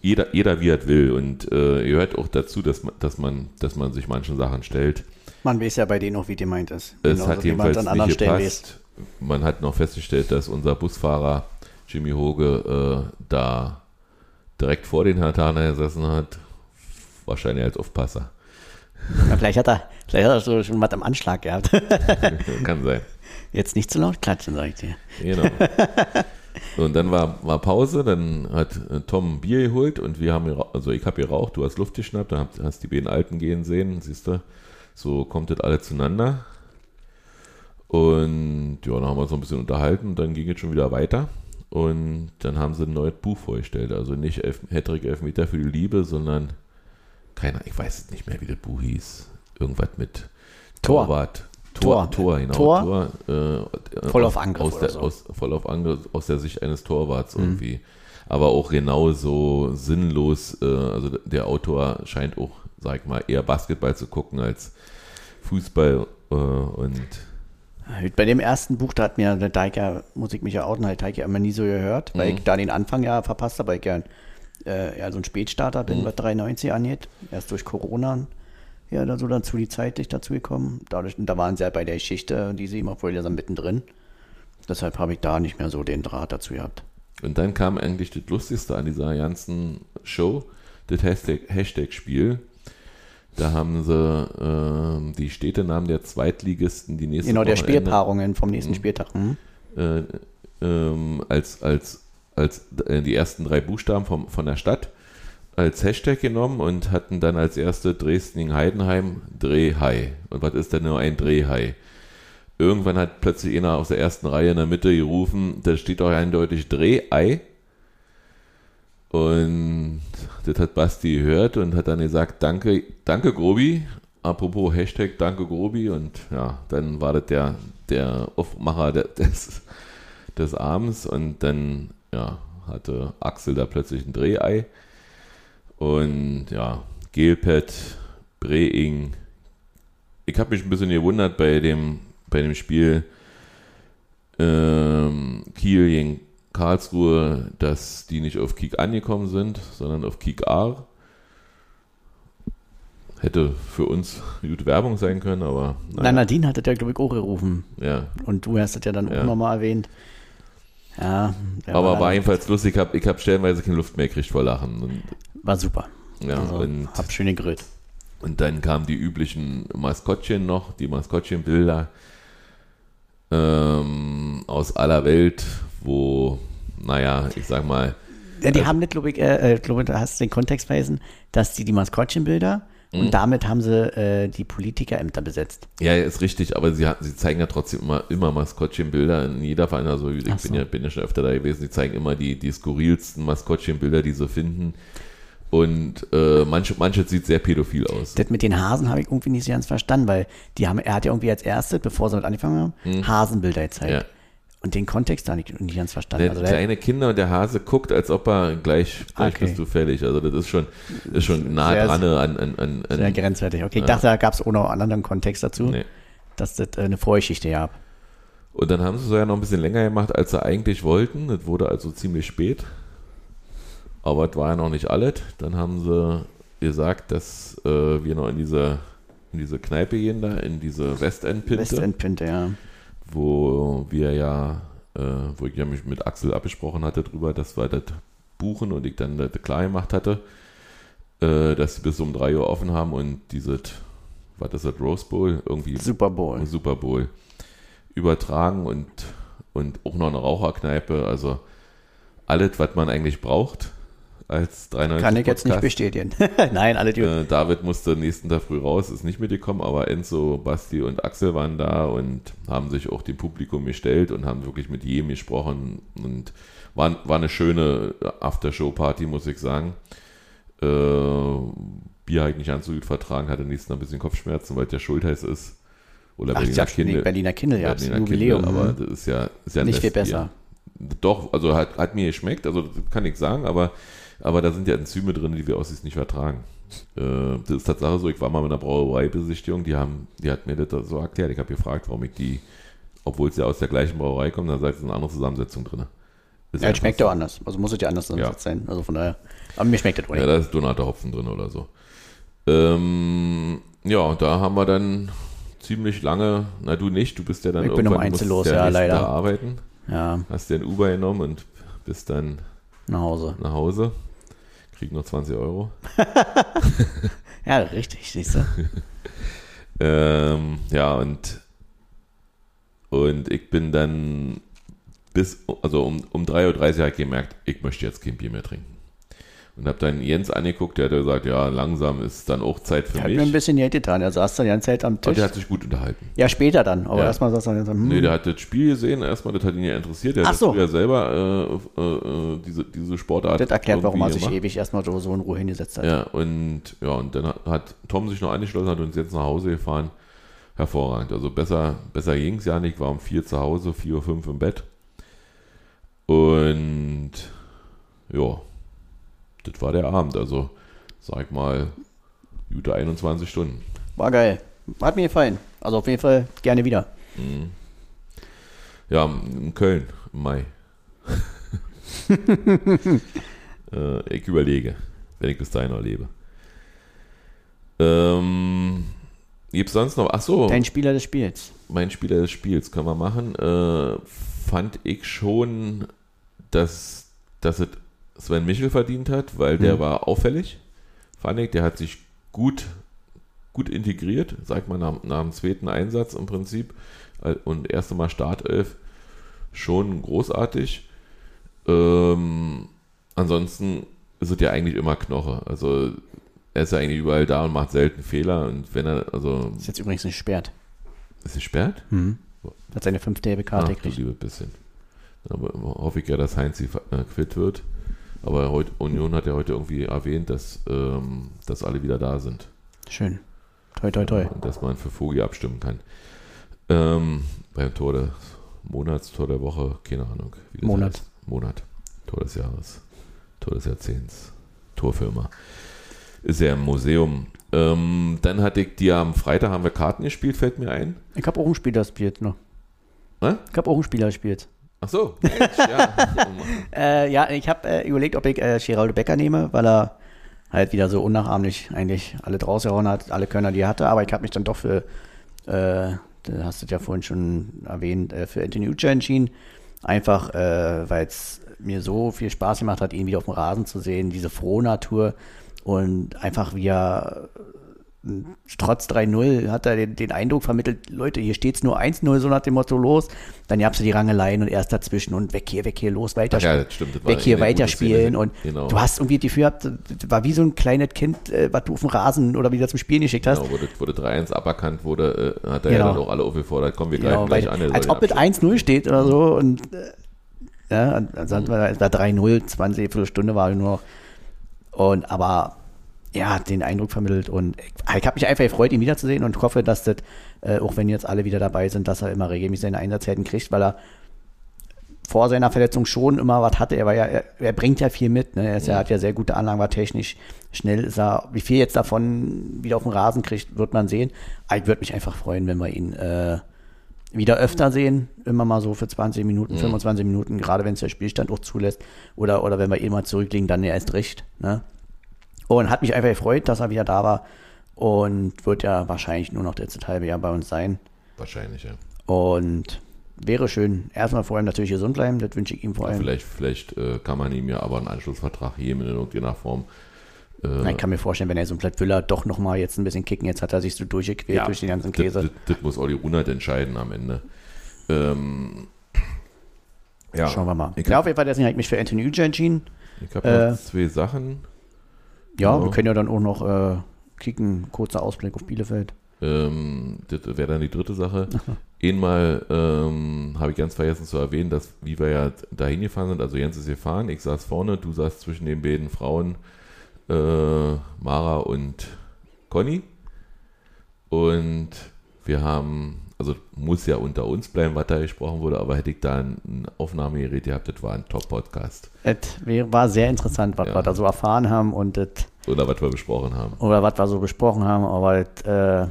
jeder, jeder wie er will. Und äh, ihr hört auch dazu, dass man, dass, man, dass man sich manchen Sachen stellt. Man weiß ja bei denen auch, wie gemeint ist. Es genau, hat jedenfalls an nicht gepasst. Man hat noch festgestellt, dass unser Busfahrer Jimmy Hoge äh, da direkt vor den Hatana gesessen hat. Wahrscheinlich als Aufpasser. Ja, vielleicht hat er, vielleicht hat er so schon was am Anschlag gehabt. *laughs* Kann sein. Jetzt nicht zu laut klatschen, sag ich dir. Genau. Und dann war, war Pause, dann hat äh, Tom Bier geholt und wir haben, also ich habe geraucht, du hast Luft geschnappt, dann hast die beiden Alten gehen sehen, siehst du, so kommt das alle zueinander. Und ja, dann haben wir uns noch ein bisschen unterhalten und dann ging es schon wieder weiter. Und dann haben sie ein neues Buch vorgestellt. Also nicht Elf Hattrick Elfmeter für die Liebe, sondern keiner, ich weiß nicht mehr, wie das Buch hieß. Irgendwas mit Tor. Torwart. Tor, Tor, genau. Tor, Tor äh, voll auf Angriff. Aus der, so. aus, voll auf Angriff aus der Sicht eines Torwarts mhm. irgendwie. Aber auch genau so sinnlos. Äh, also der Autor scheint auch, sag ich mal, eher Basketball zu gucken als Fußball äh, und bei dem ersten Buch, da hat mir der Deiker, muss ich mich ja outen, hat Deiker immer nie so gehört, weil mhm. ich da den Anfang ja verpasst habe, weil ich ja, äh, ja so ein Spätstarter bin, mhm. was 93 angeht. Erst durch Corona ja, da so dazu die zeitlich dazu gekommen. Dadurch, da waren sie ja bei der Geschichte, die sie immer vorher so mittendrin. Deshalb habe ich da nicht mehr so den Draht dazu gehabt. Und dann kam eigentlich das Lustigste an dieser ganzen Show, das Hashtag-Spiel. Da haben sie äh, die Städtenamen der Zweitligisten, die nächste Genau, der Spielpaarungen vom nächsten mhm. Spieltag. Mhm. Äh, ähm, als, als, als äh, die ersten drei Buchstaben vom, von der Stadt als Hashtag genommen und hatten dann als erste Dresden-Heidenheim Drehhai. Und was ist denn nur ein Drehhai? Irgendwann hat plötzlich einer aus der ersten Reihe in der Mitte gerufen, da steht doch eindeutig Drehei. Und das hat Basti gehört und hat dann gesagt, danke, danke Grobi. Apropos Hashtag Danke Grobi. Und ja, dann war das der, der Aufmacher des, des Abends. Und dann ja, hatte Axel da plötzlich ein Drehei. Und ja, Gelpet, Breing. Ich habe mich ein bisschen gewundert bei dem, bei dem Spiel ähm, Kiel gegen Karlsruhe, dass die nicht auf Kick angekommen sind, sondern auf Kick A. Hätte für uns gute Werbung sein können, aber. Naja. Na, Nadine hat das ja, glaube ich, auch gerufen. Ja. Und du hast das ja dann ja. auch nochmal erwähnt. Ja. Aber war, war jedenfalls lustig. Ich habe ich hab stellenweise keine Luft mehr gekriegt vor Lachen. Und war super. Ja, also, und, hab schön gegrillt. Und dann kamen die üblichen Maskottchen noch, die Maskottchenbilder ähm, aus aller Welt, wo, naja, ich sag mal. Ja, die also, haben nicht, glaube ich, äh, äh glaub, da hast du den Kontext vergessen, dass die die Maskottchenbilder und mhm. damit haben sie äh, die Politikerämter besetzt. Ja, ist richtig, aber sie, sie zeigen ja trotzdem immer, immer Maskottchenbilder in jeder Verein. Also ich so. bin, ja, bin ja schon öfter da gewesen, die zeigen immer die, die skurrilsten Maskottchenbilder, die sie finden. Und äh, manche, manche sieht sehr pädophil aus. Das mit den Hasen habe ich irgendwie nicht so ganz verstanden, weil die haben, er hat ja irgendwie als erstes, bevor sie mit angefangen haben, hm. Hasenbilder gezeigt. Ja. Und den Kontext da nicht, nicht ganz verstanden. Der, also kleine Kinder und der Hase guckt, als ob er gleich, gleich okay. bist du fällig. Also das ist schon, ist schon nah sehr, dran an, an, an, an Sehr grenzwertig. Okay, ich dachte, da gab es auch noch einen anderen Kontext dazu, nee. dass das eine Vorgeschichte gab. Und dann haben sie es ja noch ein bisschen länger gemacht, als sie eigentlich wollten. Das wurde also ziemlich spät. Aber es war ja noch nicht alles. Dann haben sie gesagt, dass äh, wir noch in diese, in diese Kneipe gehen da, in diese Westendpinte. Westendpinte, ja. Wo wir ja, äh, wo ich ja mich mit Axel abgesprochen hatte drüber, dass wir das buchen und ich dann das klar gemacht hatte, äh, dass sie bis um 3 Uhr offen haben und dieses, was ist das, Rose Bowl? Irgendwie. Super Bowl. Super Bowl. Übertragen und, und auch noch eine Raucherkneipe, also alles, was man eigentlich braucht als 93 Kann ich jetzt nicht bestätigen. *laughs* Nein, alle die. Äh, David musste nächsten Tag früh raus, ist nicht mitgekommen, aber Enzo, Basti und Axel waren da und haben sich auch dem Publikum gestellt und haben wirklich mit jedem gesprochen und war, war eine schöne Aftershow-Party, muss ich sagen. äh, Bier halt nicht ganz so gut vertragen, hatte nächstes Mal ein bisschen Kopfschmerzen, weil der Schultheiß ist. Oder Ach, Berliner ja, Kindle. Berliner Kindle, ja, das Berliner Jubiläum. Kindle, aber mhm. das ist ja, ist ja Nicht viel besser. Doch, also hat, hat mir geschmeckt, also kann ich sagen, aber, aber da sind ja Enzyme drin, die wir Ossis nicht vertragen. Äh, das ist Tatsache so, ich war mal mit einer Brauereibesichtigung, die haben, die hat mir das so erklärt. Ich habe gefragt, warum ich die, obwohl sie aus der gleichen Brauerei kommen, dann sagt es eine andere Zusammensetzung drin. Ist Ja, es schmeckt ja auch anders. Also muss es ja anders Ja. sein. Also von daher. Aber mir schmeckt das auch Ja, nicht. da ist Donater Hopfen drin oder so. Ähm, ja, da haben wir dann ziemlich lange, na du nicht, du bist ja dann Ich bin um du eins musstest los, ja ja, leider. Arbeiten, Ja, hast dir ein Uber genommen und bist dann nach Hause. nach Hause, krieg noch 20 Euro. *laughs* Ja, richtig, siehst du. *laughs* Ähm, ja, und, und ich bin dann bis, also um, um 3.30 Uhr habe ich gemerkt, ich möchte jetzt kein Bier mehr trinken. Und habe dann Jens angeguckt, der hat gesagt, ja, langsam ist dann auch Zeit für Der hat mir ein mich. bisschen Geld getan. Er saß dann die ganze Zeit am Und Tisch. der hat sich gut unterhalten. Ja, später dann. Aber Ja. erstmal saß er dann hm. Nee, der hat das Spiel gesehen, erstmal, das hat ihn ja interessiert. Der Ach hat so. früher selber äh, äh, äh, diese, diese Sportart. das erklärt, warum er sich gemacht. ewig erstmal so, in Ruhe hingesetzt hat. Ja, und ja, und dann hat- Tom sich noch angeschlossen, hat uns jetzt nach Hause gefahren. Hervorragend. Also besser, besser ging es ja nicht. Ich war um vier zu Hause, vier Uhr fünf im Bett. Und ja, das war der Abend. Also, sag mal, gute 21 Stunden. War geil. Hat mir gefallen. Also auf jeden Fall gerne wieder. Ja, in Köln im Mai. *laughs* äh, ich überlege, wenn ich bis dahin noch lebe. Ähm, Gibt es sonst noch? Ach so, Dein Spieler des Spiels. mein Spieler des Spiels können wir machen. Äh, fand ich schon, dass, dass es Sven Michel verdient hat, weil der Mhm. war auffällig. Fand ich, der hat sich gut, gut integriert, sag mal, nach, nach dem zweiten Einsatz im Prinzip. Und erste Mal Startelf. Schon großartig. Ähm, ansonsten ist es ja eigentlich immer Knoche. Also er ist ja eigentlich überall da und macht selten Fehler. Und wenn er, also, Ist jetzt übrigens nicht gesperrt. ist er sperrt? Hat seine fünfte gelbe Karte gekriegt. bisschen. Aber hoffe ich ja, dass Heinz äh, quitt wird. Aber heute, Union hat ja heute irgendwie erwähnt, dass, ähm, dass alle wieder da sind. Schön. Toi, toi, toi. Und dass man für Vogi abstimmen kann. Ähm, beim Tor des Monats, Tor der Woche, keine Ahnung. Monat. Heißt. Monat. Tor des Jahres. Tor des Jahrzehnts. Torfirma. Ist ja im Museum. Ähm, dann hatte ich dir am Freitag haben wir Karten gespielt, fällt mir ein. Ich habe auch einen Spieler gespielt noch. Hä? Ich habe auch einen Spieler gespielt. Ach so, Mensch, ja. *laughs* Äh, ja, ich habe äh, überlegt, ob ich äh, Geraldo Becker nehme, weil er halt wieder so unnachahmlich eigentlich alle rausgehauen hat, alle Könner, die er hatte. Aber ich habe mich dann doch für, äh, du hast es ja vorhin schon erwähnt, äh, für Anthony Ucha entschieden. Einfach, äh, weil es mir so viel Spaß gemacht hat, ihn wieder auf dem Rasen zu sehen, diese Frohnatur und einfach wie er trotz 3-0 hat er den, den Eindruck vermittelt, Leute, hier steht's nur 1-0, so nach dem Motto los. Dann gab's ja die Rangeleien und erst dazwischen und weg hier, weg hier, los, weiter. Ach ja, das stimmt, das weg hier, weiterspielen. Und Genau. du hast irgendwie das Gefühl gehabt, das war wie so ein kleines Kind, äh, was du auf dem Rasen oder wieder zum Spielen geschickt hast. Genau, wurde, wurde 3-1 aberkannt wurde, äh, hat er Genau. ja dann auch alle aufgefordert, komm, wir greifen Genau, gleich an. als ob mit den 1-0 steht oder so. Und äh, ja, dann es war 3-0, 20 Viertelstunde war nur noch. Und aber ja, hat den Eindruck vermittelt und ich, ich habe mich einfach gefreut, ihn wiederzusehen und hoffe, dass das, äh, auch wenn jetzt alle wieder dabei sind, dass er immer regelmäßig seine Einsatzzeiten kriegt, weil er vor seiner Verletzung schon immer was hatte. Er war ja, er, er bringt ja viel mit. Ne? Er ist ja, hat ja sehr gute Anlagen, war technisch schnell. Ist er, wie viel jetzt davon wieder auf den Rasen kriegt, wird man sehen. Aber ich würde mich einfach freuen, wenn wir ihn äh, wieder öfter sehen, immer mal so für 20 Minuten, 25 Minuten, gerade wenn es der Spielstand auch zulässt. Oder, oder wenn wir eh mal zurücklegen, dann ja erst recht. Ne? Und hat mich einfach gefreut, dass er wieder da war. Und wird ja wahrscheinlich nur noch das letzte halbe Jahr bei uns sein. Wahrscheinlich, ja. Und wäre schön. Erstmal vor allem natürlich gesund bleiben, das wünsche ich ihm vor ja allem. vielleicht vielleicht äh, kann man ihm ja aber einen Anschlussvertrag geben in irgendeiner Form. Äh, Ich kann mir vorstellen, wenn er so ein Blatt will, er doch nochmal jetzt ein bisschen kicken. Jetzt hat er sich so durchgequält durch den ganzen Käse. das, das muss Olli Runert entscheiden am Ende. Ähm, ja, Schauen wir mal. Ich ja, habe auf jeden Fall, deswegen habe ich mich für Anthony Uja entschieden. ich hab äh, zwei Sachen. Ja, Ja. wir können ja dann auch noch äh, kicken. Kurzer Ausblick auf Bielefeld. Ähm, das wäre dann die dritte Sache. *laughs* Einmal ähm, habe ich ganz vergessen zu erwähnen, dass wie wir ja dahin gefahren sind, also Jens ist gefahren, ich saß vorne, du saßt zwischen den beiden Frauen äh, Mara und Conny. Und wir haben, also muss ja unter uns bleiben, was da gesprochen wurde, aber hätte ich da ein Aufnahmegerät gehabt, das war ein Top-Podcast. Es war sehr interessant, was Ja. wir da so erfahren haben und das Oder was wir besprochen haben. oder was wir so besprochen haben, aber das, äh,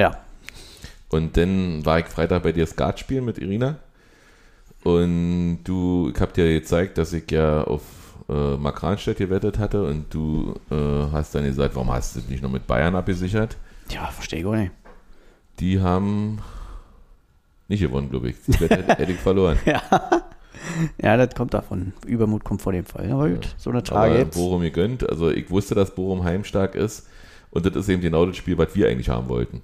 ja, Und dann war ich Freitag bei dir Skat spielen mit Irina. Und du, ich hab dir gezeigt, dass ich ja auf äh, Mark Ranstedt gewettet hatte und du äh, hast dann gesagt, warum hast du nicht noch mit Bayern abgesichert? ja, verstehe ich auch nicht. Die haben nicht gewonnen, glaube ich. Die hätte ich verloren. *laughs* Ja, das kommt davon. Übermut kommt vor dem Fall. Aber gut, so eine Tage Aber jetzt. Bochum gegönnt. Also ich wusste, dass Bochum heimstark ist. Und das ist eben genau das Spiel, was wir eigentlich haben wollten.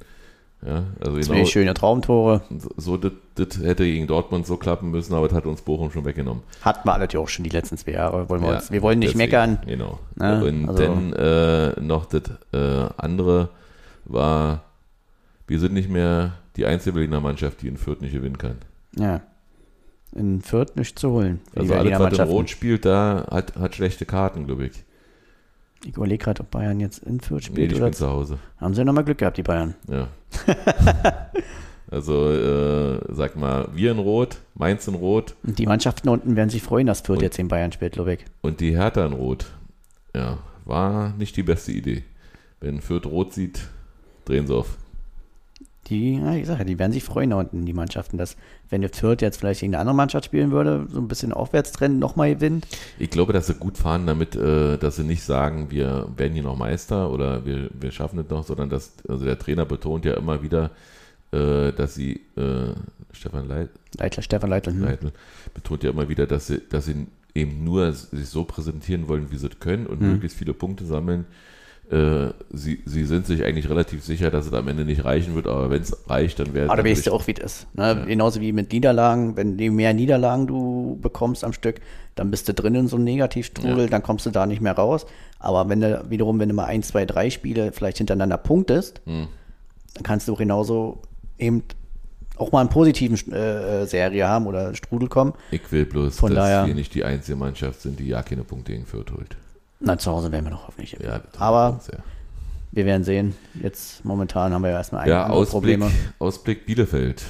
Ja, also Zwei genau schöne Traumtore. so, das, das hätte gegen Dortmund so klappen müssen, aber das hat uns Bochum schon weggenommen. Hatten wir ja auch schon die letzten zwei Jahre. Wollen wir, Ja, uns, wir wollen nicht deswegen, meckern. Genau. Ja, und also- dann äh, noch das äh, andere war, wir sind nicht mehr die einzige Berliner Mannschaft, die in Fürth nicht gewinnen kann. Ja. In Fürth nichts zu holen. Also alles, was in. Rot spielt, da hat, hat schlechte Karten, glaube ich. Ich überlege gerade, ob Bayern jetzt in Fürth Nee, spielt die oder. spielen zu Hause. Haben sie nochmal Glück gehabt, die Bayern. Ja. *laughs* also, äh, sag mal, wir in Rot, Mainz in Rot Und die Mannschaften unten werden sich freuen, dass Fürth Und- jetzt in Bayern spielt, glaube ich. und die Hertha in Rot. Ja, war nicht die beste Idee. Wenn Fürth Rot sieht, drehen sie auf. Die, ja, ich sage ja, die werden sich freuen da unten, die Mannschaften, dass, wenn der Fürth jetzt vielleicht gegen eine andere Mannschaft spielen würde, so ein bisschen Aufwärtstrend nochmal gewinnt. Ich glaube, dass sie gut fahren damit, äh, dass sie nicht sagen, wir werden hier noch Meister oder wir, wir schaffen es noch, sondern dass, also der Trainer betont ja immer wieder, äh, dass sie, äh, Stefan Leit, Leitler, Stefan Leitl. Hm. Leitl betont ja immer wieder, dass sie, dass sie eben nur sich so präsentieren wollen, wie sie es können und Mhm. möglichst viele Punkte sammeln. Äh, sie, sie sind sich eigentlich relativ sicher, dass es am Ende nicht reichen wird, aber wenn es reicht, dann werden Aber sie weißt du auch, wie das ist. Ne? Genauso wie mit Niederlagen. Wenn je mehr Niederlagen du bekommst am Stück, dann bist du drin in so einem Negativstrudel, Ja. dann kommst du da nicht mehr raus. Aber wenn du wiederum, wenn du mal ein, zwei, drei Spiele vielleicht hintereinander punktest, Hm. dann kannst du auch genauso eben auch mal einen positiven äh, Serie haben oder Strudel kommen. Ich will bloß, Von dass daher- wir nicht die einzige Mannschaft sind, die ja keine Punkte gegen Fürth holt. Na, zu Hause werden wir doch hoffentlich. Ja, Aber wir werden sehen. Jetzt momentan haben wir ja erstmal Ja, Ausblick, Probleme. Ausblick Bielefeld.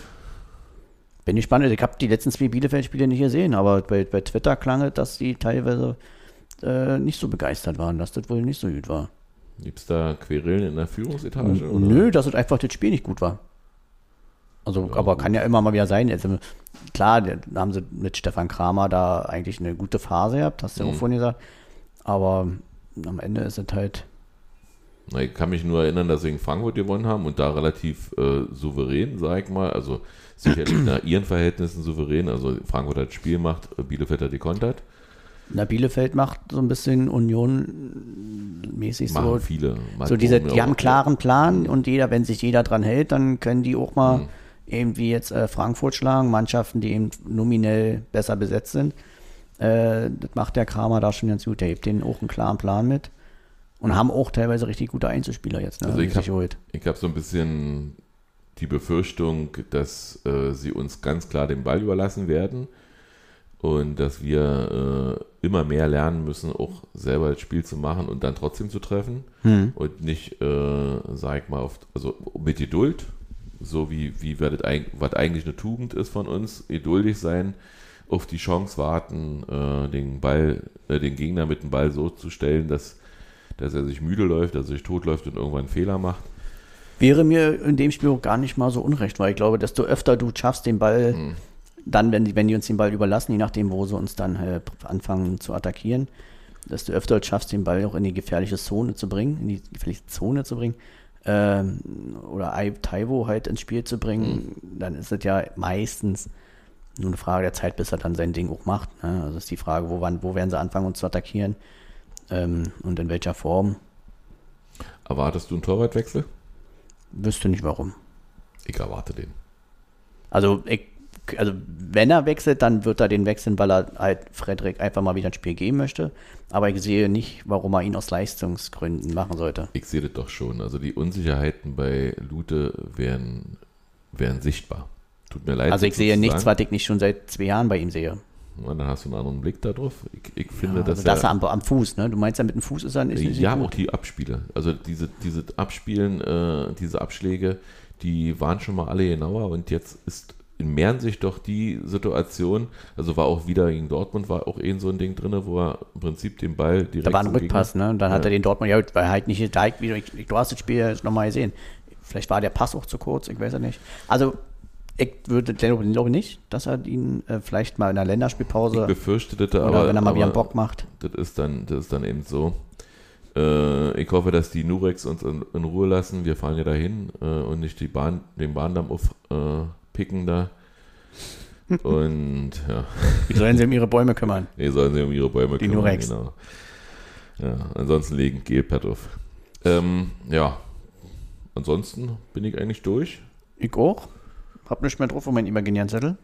Bin ich spannend. Ich habe die letzten zwei Bielefeld-Spiele nicht gesehen, aber bei, bei Twitter klang es, dass die teilweise äh, nicht so begeistert waren, dass das wohl nicht so gut war. Gibt es da Querelen in der Führungsetage? oder? Nö, dass es einfach das Spiel nicht gut war. Also, Ja, aber gut. kann ja immer mal wieder sein. Also, klar, da haben sie mit Stefan Kramer da eigentlich eine gute Phase gehabt, hast du ja auch Mhm. vorhin gesagt. Aber am Ende ist es halt, Na, ich kann mich nur erinnern, dass sie gegen Frankfurt gewonnen haben und da relativ äh, souverän, sag ich mal. Also sicherlich nach ihren Verhältnissen souverän. Also Frankfurt hat das Spiel gemacht, äh, Bielefeld hat gekontert. na, Bielefeld macht so ein bisschen Union-mäßig so. viele. So diese, die haben einen klaren Plan und jeder, wenn sich jeder dran hält, dann können die auch mal Mhm. eben wie jetzt äh, Frankfurt schlagen, Mannschaften, die eben nominell besser besetzt sind. Äh, das macht der Kramer da schon ganz gut. Der gibt denen auch einen klaren Plan mit. Und haben auch teilweise richtig gute Einzelspieler jetzt, ne, Also ich sich hab- habe so ein bisschen die Befürchtung, dass äh, sie uns ganz klar den Ball überlassen werden und dass wir äh, immer mehr lernen müssen, auch selber das Spiel zu machen und dann trotzdem zu treffen Hm. und nicht, äh, sag ich mal, auf, also mit Geduld, so wie, wie das was eigentlich eine Tugend ist von uns, geduldig sein, auf die Chance warten, äh, den Ball, äh, den Gegner mit dem Ball so zu stellen, dass, dass er sich müde läuft, dass er sich totläuft und irgendwann einen Fehler macht. Wäre mir in dem Spiel auch gar nicht mal so unrecht, weil ich glaube, desto öfter du schaffst, den Ball, Mhm. dann, wenn die, wenn die uns den Ball überlassen, je nachdem, wo sie uns dann äh, anfangen zu attackieren, desto öfter du schaffst, den Ball auch in die gefährliche Zone zu bringen, in die gefährliche Zone zu bringen, ähm, oder Ai- Taiwo halt ins Spiel zu bringen, dann ist es ja meistens nur eine Frage der Zeit, bis er dann sein Ding auch macht. Ne? Also ist die Frage, wo, wann, wo werden sie anfangen, uns zu attackieren ähm, und in welcher Form. Erwartest du einen Torwartwechsel? Wüsste nicht warum. Ich erwarte den. Also, ich, also wenn er wechselt, dann wird er den wechseln, weil er halt Frederik einfach mal wieder ein Spiel geben möchte. Aber ich sehe nicht, warum er ihn aus Leistungsgründen machen sollte. Ich sehe das doch schon. Also die Unsicherheiten bei Lute wären, wären sichtbar. Tut mir leid. Also ich sehe nichts, was ich nicht schon seit zwei Jahren bei ihm sehe. Und dann hast du einen anderen Blick darauf. Ich, ich finde, Ja, dass also das er- am, am Fuß, ne? Du meinst ja mit dem Fuß ist dann ist nicht ja, gut. auch die Abspiele. Also diese, diese Abspielen, äh, diese Abschläge, die waren schon mal alle genauer und jetzt ist mehren sich doch die Situation, also war auch wieder gegen Dortmund, war auch eh so ein Ding drin, wo er im Prinzip den Ball direkt Da war ein Rückpass, ne? Und dann hat Ja. er den Dortmund, ja, weil halt nicht wieder, ich, du hast das Spiel nochmal gesehen. Vielleicht war der Pass auch zu kurz, ich weiß ja nicht. Also, ich würde glaube nicht, dass er ihn äh, vielleicht mal in der Länderspielpause Ich befürchte das, oder aber, wenn er mal wieder Bock macht. das ist dann, das ist dann eben so. Äh, ich hoffe, dass die Nurex uns in, in Ruhe lassen. Wir fahren ja dahin äh, und nicht die Bahn, den Bahndamm aufpicken äh, da. *laughs* Und ja. Wie sollen sie um ihre Bäume kümmern? Nee, sollen sie um ihre Bäume Die kümmern, Nurex. genau. Ja, ansonsten legen Gelpad auf. Ähm, ja, ansonsten bin ich eigentlich durch. Ich auch. Hab nicht mehr drauf auf meinen imaginären Zettel.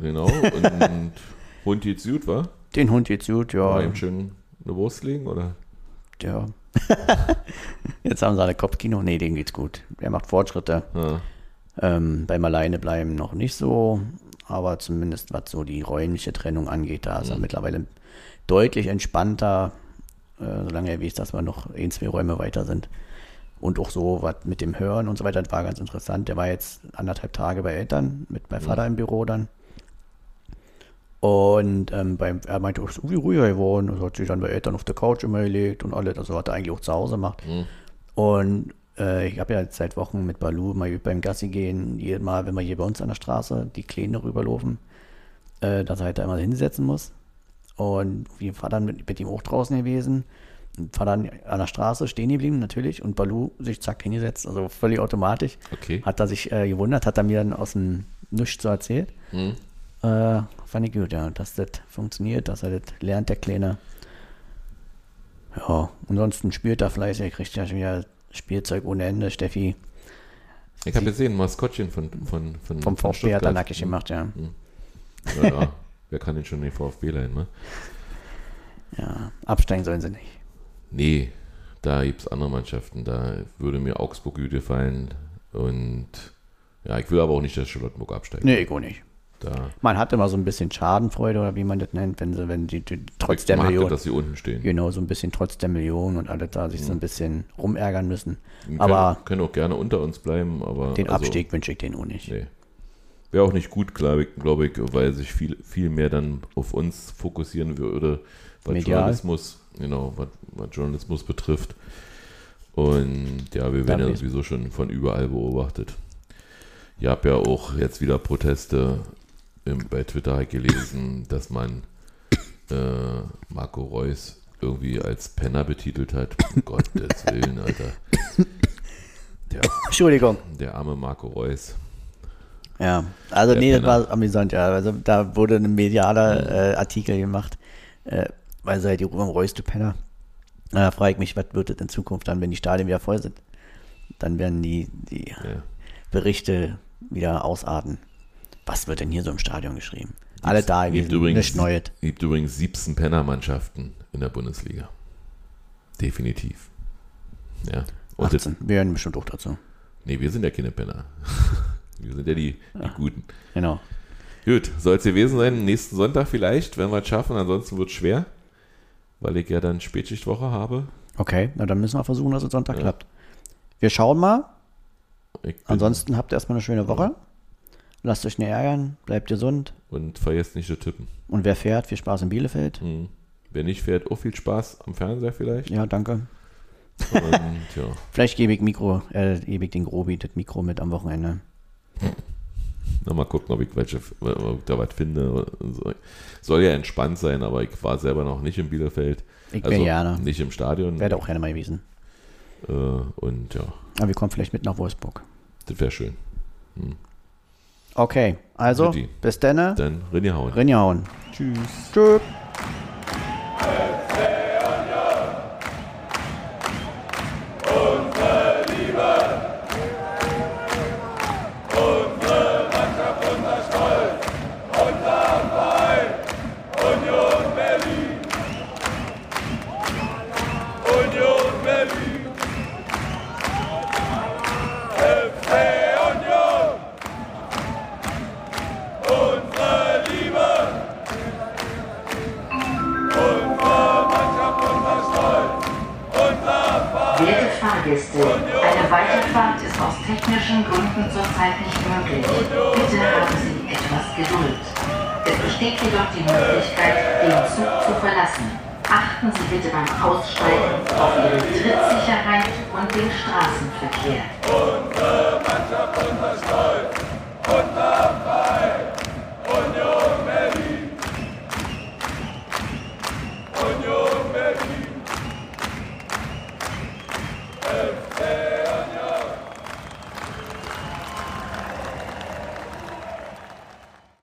Genau. Und *laughs* Hund geht's gut, wa? Den Hund geht's gut, ja. Mal eben schön eine Wurst legen, oder? ja. *laughs* Jetzt haben sie alle Kopfkino. Nee, denen geht's gut. Er macht Fortschritte. Ja. Ähm, beim Alleine bleiben noch nicht so, aber zumindest was so die räumliche Trennung angeht, da ist er mittlerweile deutlich entspannter, äh, solange er weiß, dass wir noch ein, zwei Räume weiter sind. Und auch so was mit dem Hören und so weiter, das war ganz interessant. Der war jetzt anderthalb Tage bei Eltern, mit bei Vater im Büro dann. Und ähm, beim, er meinte, auch, so wie ruhiger geworden. Also hat sich dann bei Eltern auf der Couch immer gelegt und alles. Also hat er eigentlich auch zu Hause gemacht. Und äh, ich habe ja jetzt seit Wochen mit Balu mal beim Gassi gehen, jedes Mal, wenn wir hier bei uns an der Straße die Kleine rüberlaufen, äh, dass er halt da immer hinsetzen muss. Und wir waren dann mit, mit ihm auch draußen gewesen. War dann an der Straße stehen geblieben, natürlich. Und Balu sich zack hingesetzt, also völlig automatisch. Okay. Hat er sich äh, gewundert, hat er mir dann aus dem Nichts so erzählt. Hm. Äh, fand ich gut, ja, dass das funktioniert, dass er das lernt, der Kleine. Ja, ansonsten spielt er fleißig, kriegt ja schon wieder Spielzeug ohne Ende. Steffi Ich habe gesehen, ein Maskottchen von, von, von vom von VfB hat er Stuttgart. nackig gemacht, ja. Ja, ja. Wer kann denn schon den VfB leihen, ne? ja. Absteigen sollen sie nicht. Nee, da gibt es andere Mannschaften. Da würde mir Augsburg gut gefallen. Und ja, ich will aber auch nicht, dass Charlottenburg absteigt. Nee, ich auch nicht. Da Man hat immer so ein bisschen Schadenfreude oder wie man das nennt, wenn sie, wenn die, die trotz der mag das, Million, dass sie unten stehen. genau, so ein bisschen trotz der Million und alle da sich so ein bisschen rumärgern müssen. Die Aber können, können auch gerne unter uns bleiben, aber den also, Abstieg wünsche ich denen auch nicht. Nee. Wäre auch nicht gut, glaube ich, glaub ich, weil sich viel, viel mehr dann auf uns fokussieren würde, was Medial. Journalismus, genau, was, was Journalismus betrifft. Und ja, wir werden Da ja sowieso schon von überall beobachtet. Ich habe ja auch jetzt wieder Proteste im, bei Twitter halt gelesen, dass man äh, Marco Reus irgendwie als Penner betitelt hat. Um *coughs* Gottes Willen, Alter. Der, Entschuldigung. der arme Marco Reus. Ja, also Der nee, das Penner. war amüsant, ja. Also da wurde ein medialer äh, Artikel gemacht, äh, weil sie halt die Ruben Reus, du Penner. Da frage ich mich, was wird das in Zukunft dann, wenn die Stadien wieder voll sind? Dann werden die, die Ja. Berichte wieder ausarten. Was wird denn hier so im Stadion geschrieben? Alle da gewesen, übrigens, nichts Neues. gibt übrigens 17 Pennermannschaften in der Bundesliga. Definitiv. Ja. Und das, 18. Wir hören bestimmt auch dazu. nee, wir sind ja keine Penner. *laughs* Wir sind ja die, die Guten. Genau. Gut, soll es gewesen sein. Nächsten Sonntag vielleicht, wenn wir es schaffen. Ansonsten wird es schwer, weil ich ja dann Spätschichtwoche habe. Okay, na dann müssen wir versuchen, dass es Sonntag Ja. klappt. Wir schauen mal. Ansonsten habt ihr erstmal eine schöne Woche. Lasst euch nicht ärgern, bleibt gesund. Und vergesst nicht zu tippen. Und wer fährt, viel Spaß in Bielefeld. Hm. Wer nicht fährt, auch viel Spaß am Fernseher vielleicht. Ja, danke. Und ja, *laughs* Vielleicht gebe ich Mikro, äh, gebe ich den Grobi das Mikro mit am Wochenende. *laughs* Na, mal gucken, ob ich, welche, ob ich da was finde. So- Soll ja entspannt sein, aber ich war selber noch nicht in Bielefeld. Ich Also wäre gerne. nicht im Stadion. Werde auch gerne mal gewesen. Äh, und ja, Aber wir kommen vielleicht mit nach Wolfsburg. das wäre schön. Okay, also Guti. bis dann. Dann reingehauen. Rinjahauen. Tschüss. Tschüss.